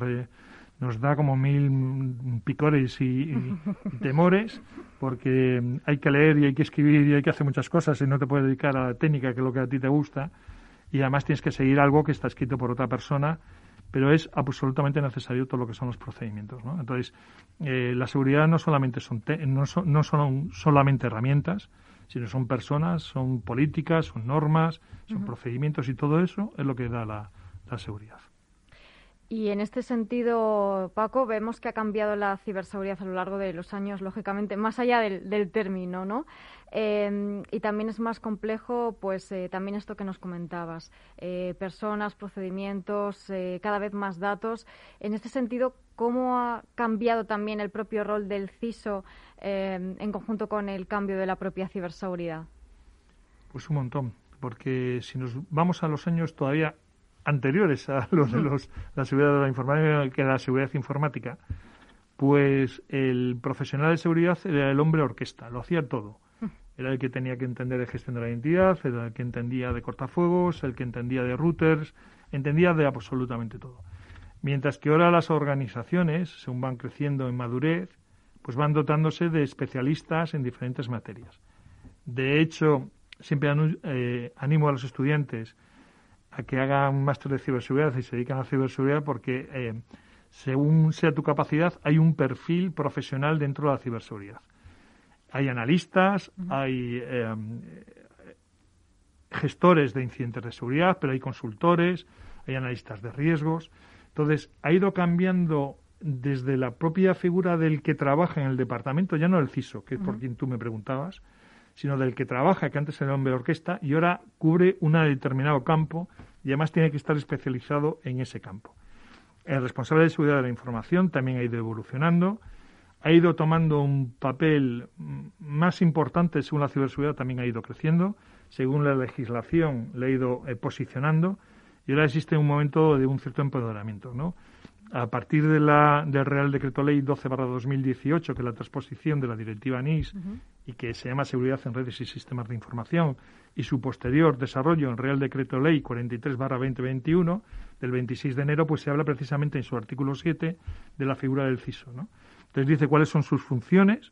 nos da como mil picores y, temores porque hay que leer y hay que escribir y hay que hacer muchas cosas y no te puedes dedicar a la técnica que es lo que a ti te gusta y además tienes que seguir algo que está escrito por otra persona pero es absolutamente necesario todo lo que son los procedimientos. ¿no? Entonces, eh, la seguridad no solamente son, no, son, no son solamente herramientas, sino son personas, son políticas, son normas, son procedimientos y todo eso es lo que da la, seguridad. Y en este sentido, Paco, vemos que ha cambiado la ciberseguridad a lo largo de los años, lógicamente, más allá del, término, ¿no? Em, y también es más complejo, pues eh, también esto que nos comentabas, eh, personas, procedimientos, eh, cada vez más datos. En este sentido, ¿cómo ha cambiado también el propio rol del CISO em, en conjunto con el cambio de la propia ciberseguridad? Pues un montón, porque si nos vamos a los años todavía anteriores a los de los, la seguridad de la informática, la seguridad informática, pues el profesional de seguridad era el hombre orquesta, lo hacía todo. Era el que tenía que entender de gestión de la identidad, era el que entendía de cortafuegos, el que entendía de routers, entendía de absolutamente todo. Mientras que ahora las organizaciones, según van creciendo en madurez, pues van dotándose de especialistas en diferentes materias. De hecho, siempre eh, animo a los estudiantes a que hagan un máster de ciberseguridad y se dedican a ciberseguridad porque eh, según sea tu capacidad hay un perfil profesional dentro de la ciberseguridad. Hay analistas, hay eh, gestores de incidentes de seguridad, pero hay consultores, hay analistas de riesgos. Entonces, ha ido cambiando desde la propia figura del que trabaja en el departamento, ya no el CISO, que es por quien tú me preguntabas, sino del que trabaja, que antes era hombre de orquesta, y ahora cubre un determinado campo y además tiene que estar especializado en ese campo. El responsable de seguridad de la información también ha ido evolucionando, ha ido tomando un papel más importante según la ciberseguridad, también ha ido creciendo, según la legislación le ha ido eh, posicionando y ahora existe un momento de un cierto empoderamiento, ¿no? a partir de la, del Real Decreto Ley 12-2018, que es la transposición de la Directiva NIS y que se llama Seguridad en Redes y Sistemas de Información, y su posterior desarrollo en Real Decreto Ley 43-2021, del 26 de enero, pues se habla precisamente en su artículo 7 de la figura del CISO. ¿no? Entonces dice cuáles son sus funciones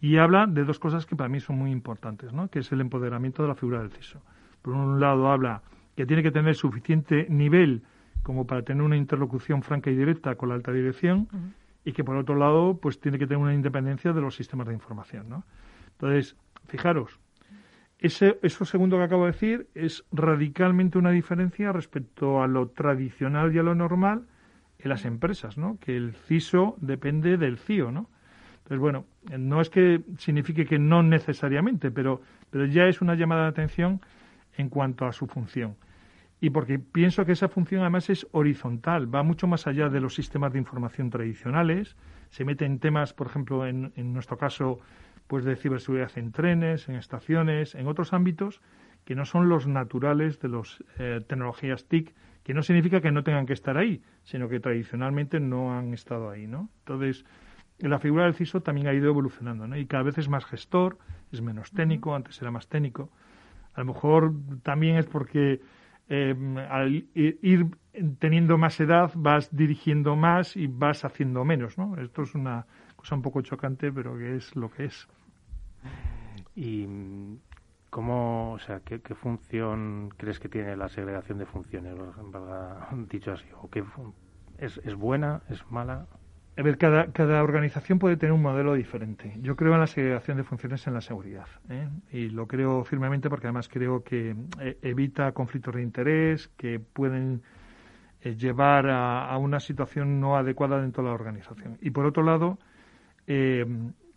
y habla de dos cosas que para mí son muy importantes, ¿no? que es el empoderamiento de la figura del CISO. Por un lado habla que tiene que tener suficiente nivel como para tener una interlocución franca y directa con la alta dirección y que por otro lado pues tiene que tener una independencia de los sistemas de información ¿no? entonces fijaros ese, eso segundo que acabo de decir es radicalmente una diferencia respecto a lo tradicional y a lo normal en las empresas, ¿no? Que el CISO depende del CIO, ¿no? Entonces, bueno, no es que signifique que no necesariamente, pero, pero ya es una llamada de atención en cuanto a su función y porque pienso que esa función además es horizontal, va mucho más allá de los sistemas de información tradicionales, se mete en temas, por ejemplo, en, nuestro caso, pues de ciberseguridad en trenes, en estaciones, en otros ámbitos que no son los naturales de las eh, tecnologías TIC, que no significa que no tengan que estar ahí, sino que tradicionalmente no han estado ahí, ¿no? Entonces, la figura del CISO también ha ido evolucionando, ¿no? Y cada vez es más gestor, es menos técnico, antes era más técnico. A lo mejor también es porque eh, al ir teniendo más edad vas dirigiendo más y vas haciendo menos, ¿no? Esto es una cosa un poco chocante, pero que es lo que es. ¿Y cómo, o sea, qué, función crees que tiene la segregación de funciones, dicho así? ¿O qué, es, ¿Es buena, es mala? A ver, cada, cada organización puede tener un modelo diferente. Yo creo en la segregación de funciones en la seguridad. ¿eh? Y lo creo firmemente porque además creo que eh, evita conflictos de interés que pueden eh, llevar a, una situación no adecuada dentro de la organización. Y por otro lado,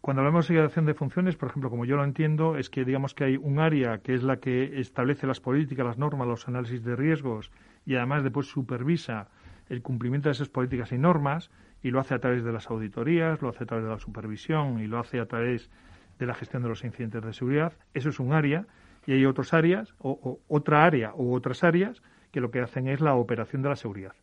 cuando hablamos de segregación de funciones, por ejemplo, como yo lo entiendo, es que digamos que hay un área que es la que establece las políticas, las normas, los análisis de riesgos y además después supervisa el cumplimiento de esas políticas y normas y lo hace a través de las auditorías, lo hace a través de la supervisión y lo hace a través de la gestión de los incidentes de seguridad. Eso es un área y hay otras áreas o, otra área u otras áreas que lo que hacen es la operación de la seguridad.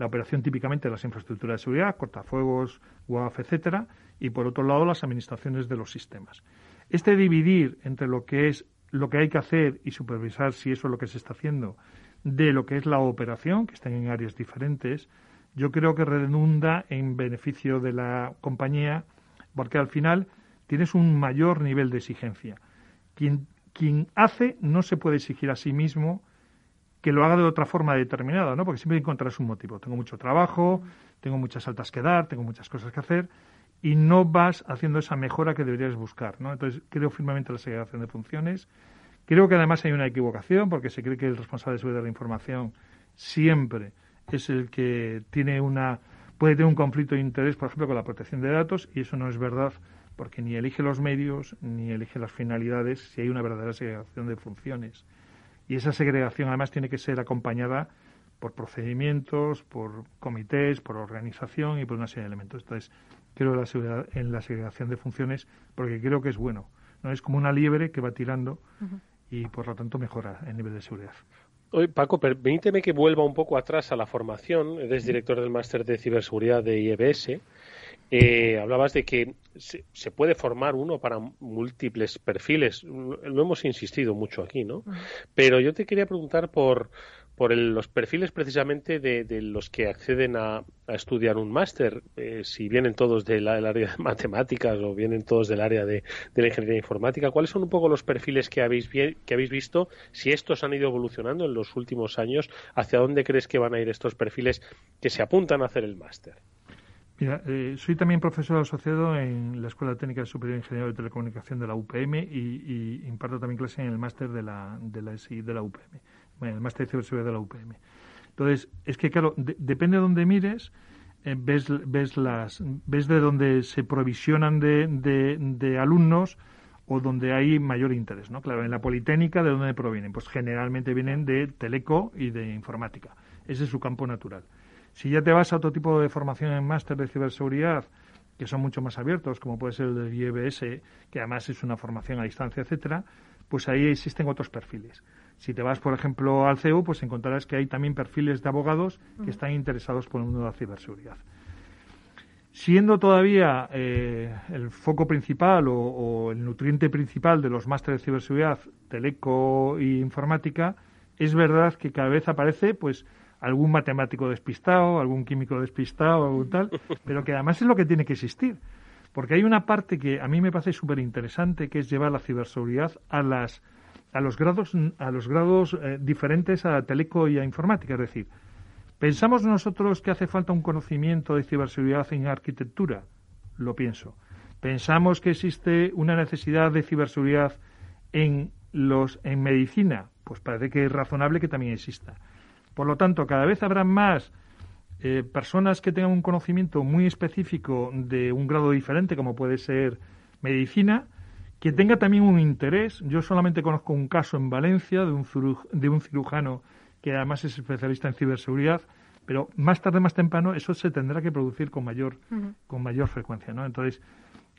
La operación típicamente de las infraestructuras de seguridad, cortafuegos, WAF, etcétera, y por otro lado las administraciones de los sistemas. Este dividir entre lo que es lo que hay que hacer y supervisar si eso es lo que se está haciendo de lo que es la operación, que están en áreas diferentes, yo creo que redunda en beneficio de la compañía, porque al final tienes un mayor nivel de exigencia. Quien, quien hace no se puede exigir a sí mismo que lo haga de otra forma determinada, ¿no? Porque siempre encontrarás un motivo. Tengo mucho trabajo, tengo muchas altas que dar, tengo muchas cosas que hacer, y no vas haciendo esa mejora que deberías buscar. ¿no? Entonces, creo firmemente en la segregación de funciones. Creo que además hay una equivocación porque se cree que el responsable de seguridad de la información siempre es el que tiene una puede tener un conflicto de interés, por ejemplo, con la protección de datos y eso no es verdad porque ni elige los medios ni elige las finalidades si hay una verdadera segregación de funciones. Y esa segregación además tiene que ser acompañada por procedimientos, por comités, por organización y por una serie de elementos. Entonces, creo en la, en la segregación de funciones porque creo que es bueno. No es como una liebre que va tirando y por lo tanto mejora el nivel de seguridad. Oye, Paco, permíteme que vuelva un poco atrás a la formación. Eres director del máster de ciberseguridad de IEBS. Eh, hablabas de que se, se, puede formar uno para múltiples perfiles. Lo hemos insistido mucho aquí, ¿no? Pero yo te quería preguntar por, por los perfiles precisamente de, los que acceden a, estudiar un máster, eh, si vienen todos del área de matemáticas o vienen todos del área de, la ingeniería informática, ¿cuáles son un poco los perfiles que habéis, que habéis visto? Si estos han ido evolucionando en los últimos años, ¿hacia dónde crees que van a ir estos perfiles que se apuntan a hacer el máster? Mira, eh, soy también profesor asociado en la Escuela Técnica Superior de Ingeniería de Telecomunicación de la UPM y, imparto también clase en el máster de la, de la de la UPM el máster de ciberseguridad de la UPM. Entonces, es que claro, depende de dónde mires, eh, ves, ves, las, ves de dónde se provisionan de, de, alumnos o donde hay mayor interés, ¿no? Claro, en la Politécnica, ¿de dónde provienen? Pues generalmente vienen de Teleco y de Informática. Ese es su campo natural. Si ya te vas a otro tipo de formación en máster de ciberseguridad, que son mucho más abiertos, como puede ser el del IEBS, que además es una formación a distancia, etcétera, pues ahí existen otros perfiles. Si te vas, por ejemplo, al CEU, pues encontrarás que hay también perfiles de abogados que están interesados por el mundo de la ciberseguridad. Siendo todavía eh, el foco principal o, el nutriente principal de los másteres de ciberseguridad, teleco e informática, es verdad que cada vez aparece, pues, algún matemático despistado, algún químico despistado, algo tal, pero que además es lo que tiene que existir. Porque hay una parte que a mí me parece súper interesante, que es llevar la ciberseguridad a las a los grados, a los grados eh, diferentes a teleco y a informática. Es decir, ¿pensamos nosotros que hace falta un conocimiento de ciberseguridad en arquitectura? Lo pienso. ¿Pensamos que existe una necesidad de ciberseguridad en, los, en medicina? Pues parece que es razonable que también exista. Por lo tanto, cada vez habrá más eh, personas que tengan un conocimiento muy específico de un grado diferente, como puede ser medicina, que tenga también un interés. Yo solamente conozco un caso en Valencia de un, de un cirujano que además es especialista en ciberseguridad, pero más tarde, más temprano, eso se tendrá que producir con mayor, con mayor frecuencia, ¿no? Entonces,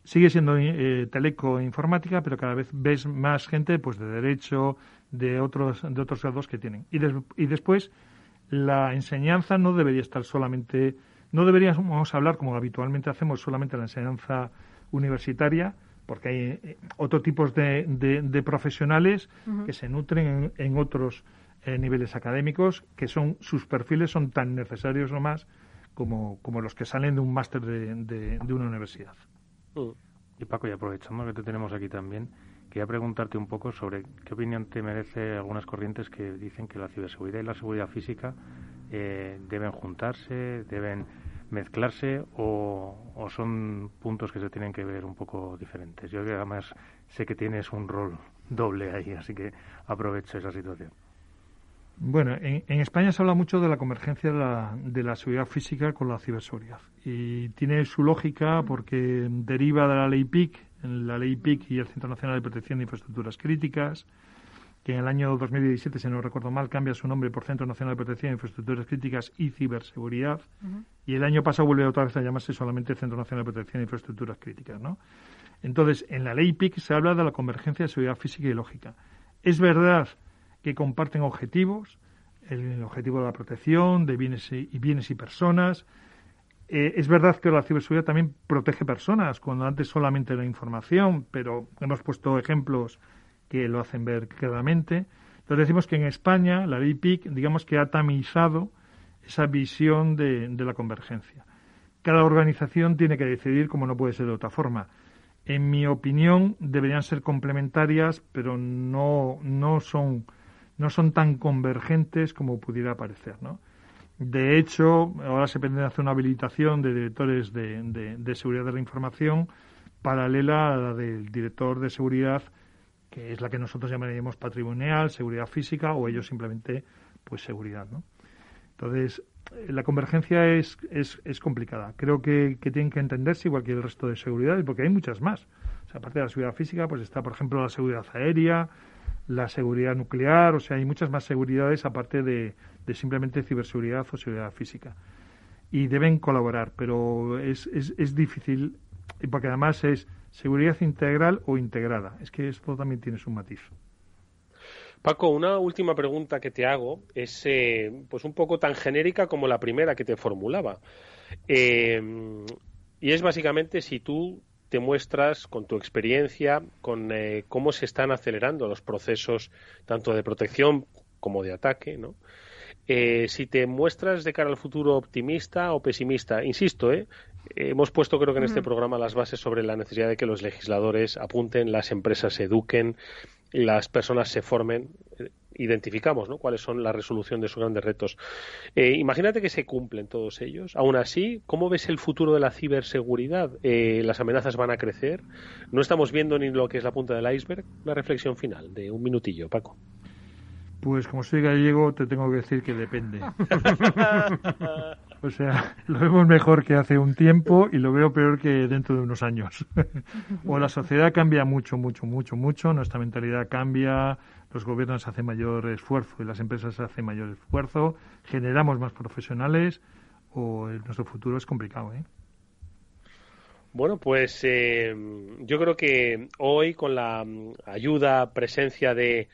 sigue siendo eh, teleco informática, pero cada vez ves más gente, pues, de derecho, de otros, de otros grados que tienen. Y, y después, la enseñanza no debería estar solamente, no deberíamos hablar, como habitualmente hacemos, solamente la enseñanza universitaria, porque hay eh, otros tipos de, de, profesionales que se nutren en, otros eh, niveles académicos, que son sus perfiles son tan necesarios o más como, como los que salen de un máster de, de, una universidad. Mm. Y Paco, y aprovechamos que te tenemos aquí también, quería preguntarte un poco sobre qué opinión te merece algunas corrientes que dicen que la ciberseguridad y la seguridad física eh, deben juntarse, deben mezclarse o, son puntos que se tienen que ver un poco diferentes? Yo además sé que tienes un rol doble ahí, así que aprovecho esa situación. Bueno, en, España se habla mucho de la convergencia de la, de la, seguridad física con la ciberseguridad y tiene su lógica porque deriva de la ley PIC, la ley PIC y el Centro Nacional de Protección de Infraestructuras Críticas, que en el año 2017, si no recuerdo mal, cambia su nombre por Centro Nacional de Protección de Infraestructuras Críticas y Ciberseguridad, y el año pasado vuelve otra vez a llamarse solamente Centro Nacional de Protección de Infraestructuras Críticas, ¿no? Entonces, en la ley PIC se habla de la convergencia de seguridad física y lógica. Es verdad que comparten objetivos, el objetivo de la protección de bienes y, bienes y personas. Eh, es verdad que la ciberseguridad también protege personas, cuando antes solamente la información, pero hemos puesto ejemplos que lo hacen ver claramente. Entonces decimos que en España la ley PIC, digamos que ha tamizado esa visión de, la convergencia. Cada organización tiene que decidir como no puede ser de otra forma. En mi opinión, deberían ser complementarias, pero no, no, son, no son tan convergentes como pudiera parecer. ¿no? De hecho, ahora se pretende hacer una habilitación de directores de, seguridad de la información paralela a la del director de seguridad, que es la que nosotros llamaríamos patrimonial, seguridad física o ellos simplemente pues seguridad. ¿no? Entonces, eh, la convergencia es, es, complicada. Creo que, que, tienen que entenderse igual que el resto de seguridades, porque hay muchas más. O sea, aparte de la seguridad física, pues está, por ejemplo, la seguridad aérea, la seguridad nuclear, o sea, hay muchas más seguridades aparte de, de simplemente ciberseguridad o seguridad física. Y deben colaborar, pero es, es, es difícil, porque además es seguridad integral o integrada. Es que esto también tiene su matiz. Paco, una última pregunta que te hago es eh, pues un poco tan genérica como la primera que te formulaba. Eh, y es básicamente si tú te muestras con tu experiencia, con eh, cómo se están acelerando los procesos tanto de protección como de ataque, ¿no? Eh, si te muestras de cara al futuro optimista o pesimista, insisto, ¿eh? hemos puesto creo que en este programa las bases sobre la necesidad de que los legisladores apunten, las empresas se eduquen, las personas se formen, eh, identificamos ¿no? cuáles son la resolución de sus grandes retos. Eh, imagínate que se cumplen todos ellos. Aún así, ¿cómo ves el futuro de la ciberseguridad? ¿Las amenazas van a crecer? ¿No estamos viendo ni lo que es la punta del iceberg? Una reflexión final de un minutillo, Paco. Pues como soy gallego, te tengo que decir que depende. o sea, lo vemos mejor que hace un tiempo y lo veo peor que dentro de unos años. o la sociedad cambia mucho, mucho, mucho, mucho, nuestra mentalidad cambia, los gobiernos hacen mayor esfuerzo y las empresas hacen mayor esfuerzo, generamos más profesionales o nuestro futuro es complicado, ¿eh? Bueno, pues eh, yo creo que hoy con la ayuda, presencia de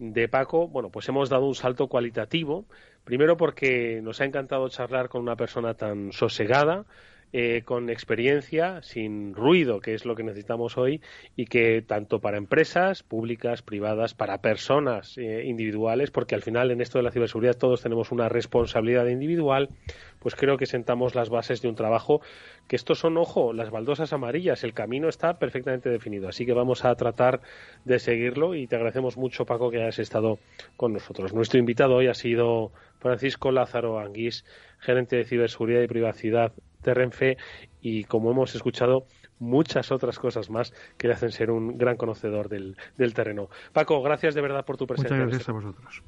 de Paco, bueno, pues hemos dado un salto cualitativo. Primero porque nos ha encantado charlar con una persona tan sosegada, eh, con experiencia, sin ruido, que es lo que necesitamos hoy, y que tanto para empresas públicas, privadas, para personas eh, individuales, porque al final en esto de la ciberseguridad todos tenemos una responsabilidad individual, pues creo que sentamos las bases de un trabajo que estos son, ojo, las baldosas amarillas, el camino está perfectamente definido, así que vamos a tratar de seguirlo y te agradecemos mucho, Paco, que hayas estado con nosotros. Nuestro invitado hoy ha sido Francisco Lázaro Anguís, gerente de ciberseguridad y privacidad de Renfe y como hemos escuchado muchas otras cosas más que le hacen ser un gran conocedor del, terreno. Paco, gracias de verdad por tu presencia. Muchas gracias a vosotros.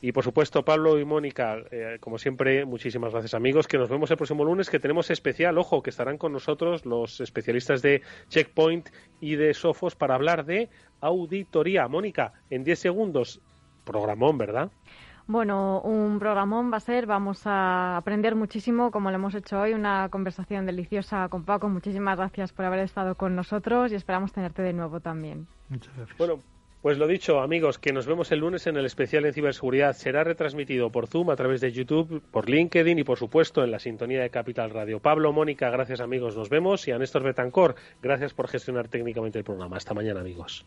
Y por supuesto, Pablo y Mónica, eh, como siempre, muchísimas gracias amigos, que nos vemos el próximo lunes, que tenemos especial, ojo, que estarán con nosotros los especialistas de Checkpoint y de Sofos para hablar de auditoría. Mónica, en 10 segundos, programón, ¿verdad? Bueno, un programón va a ser, vamos a aprender muchísimo, como lo hemos hecho hoy, una conversación deliciosa con Paco. Muchísimas gracias por haber estado con nosotros y esperamos tenerte de nuevo también. Muchas gracias. Bueno, pues lo dicho, amigos, que nos vemos el lunes en el especial en ciberseguridad. Será retransmitido por Zoom, a través de YouTube, por LinkedIn y, por supuesto, en la sintonía de Capital Radio. Pablo, Mónica, gracias, amigos, nos vemos. Y a Néstor Betancor, gracias por gestionar técnicamente el programa. Hasta mañana, amigos.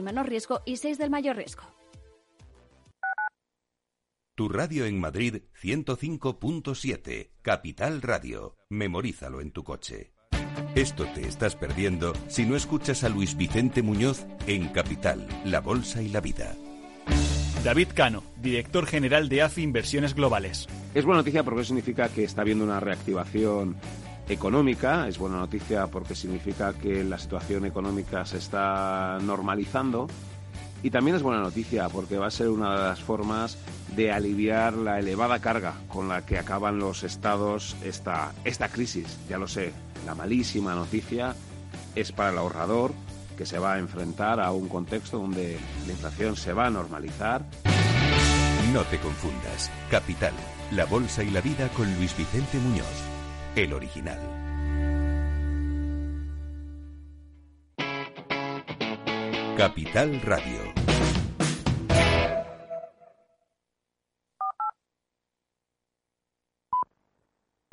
del menor riesgo y 6 del mayor riesgo. Tu radio en Madrid 105.7, Capital Radio. Memorízalo en tu coche. Esto te estás perdiendo si no escuchas a Luis Vicente Muñoz en Capital, La Bolsa y la Vida. David Cano, director general de AFI Inversiones Globales. Es buena noticia porque significa que está habiendo una reactivación económica. Es buena noticia porque significa que la situación económica se está normalizando. Y también es buena noticia porque va a ser una de las formas de aliviar la elevada carga con la que acaban los estados esta, esta crisis. Ya lo sé, la malísima noticia es para el ahorrador que se va a enfrentar a un contexto donde la inflación se va a normalizar. No te confundas. Capital, la bolsa y la vida con Luis Vicente Muñoz, el original. Capital Radio.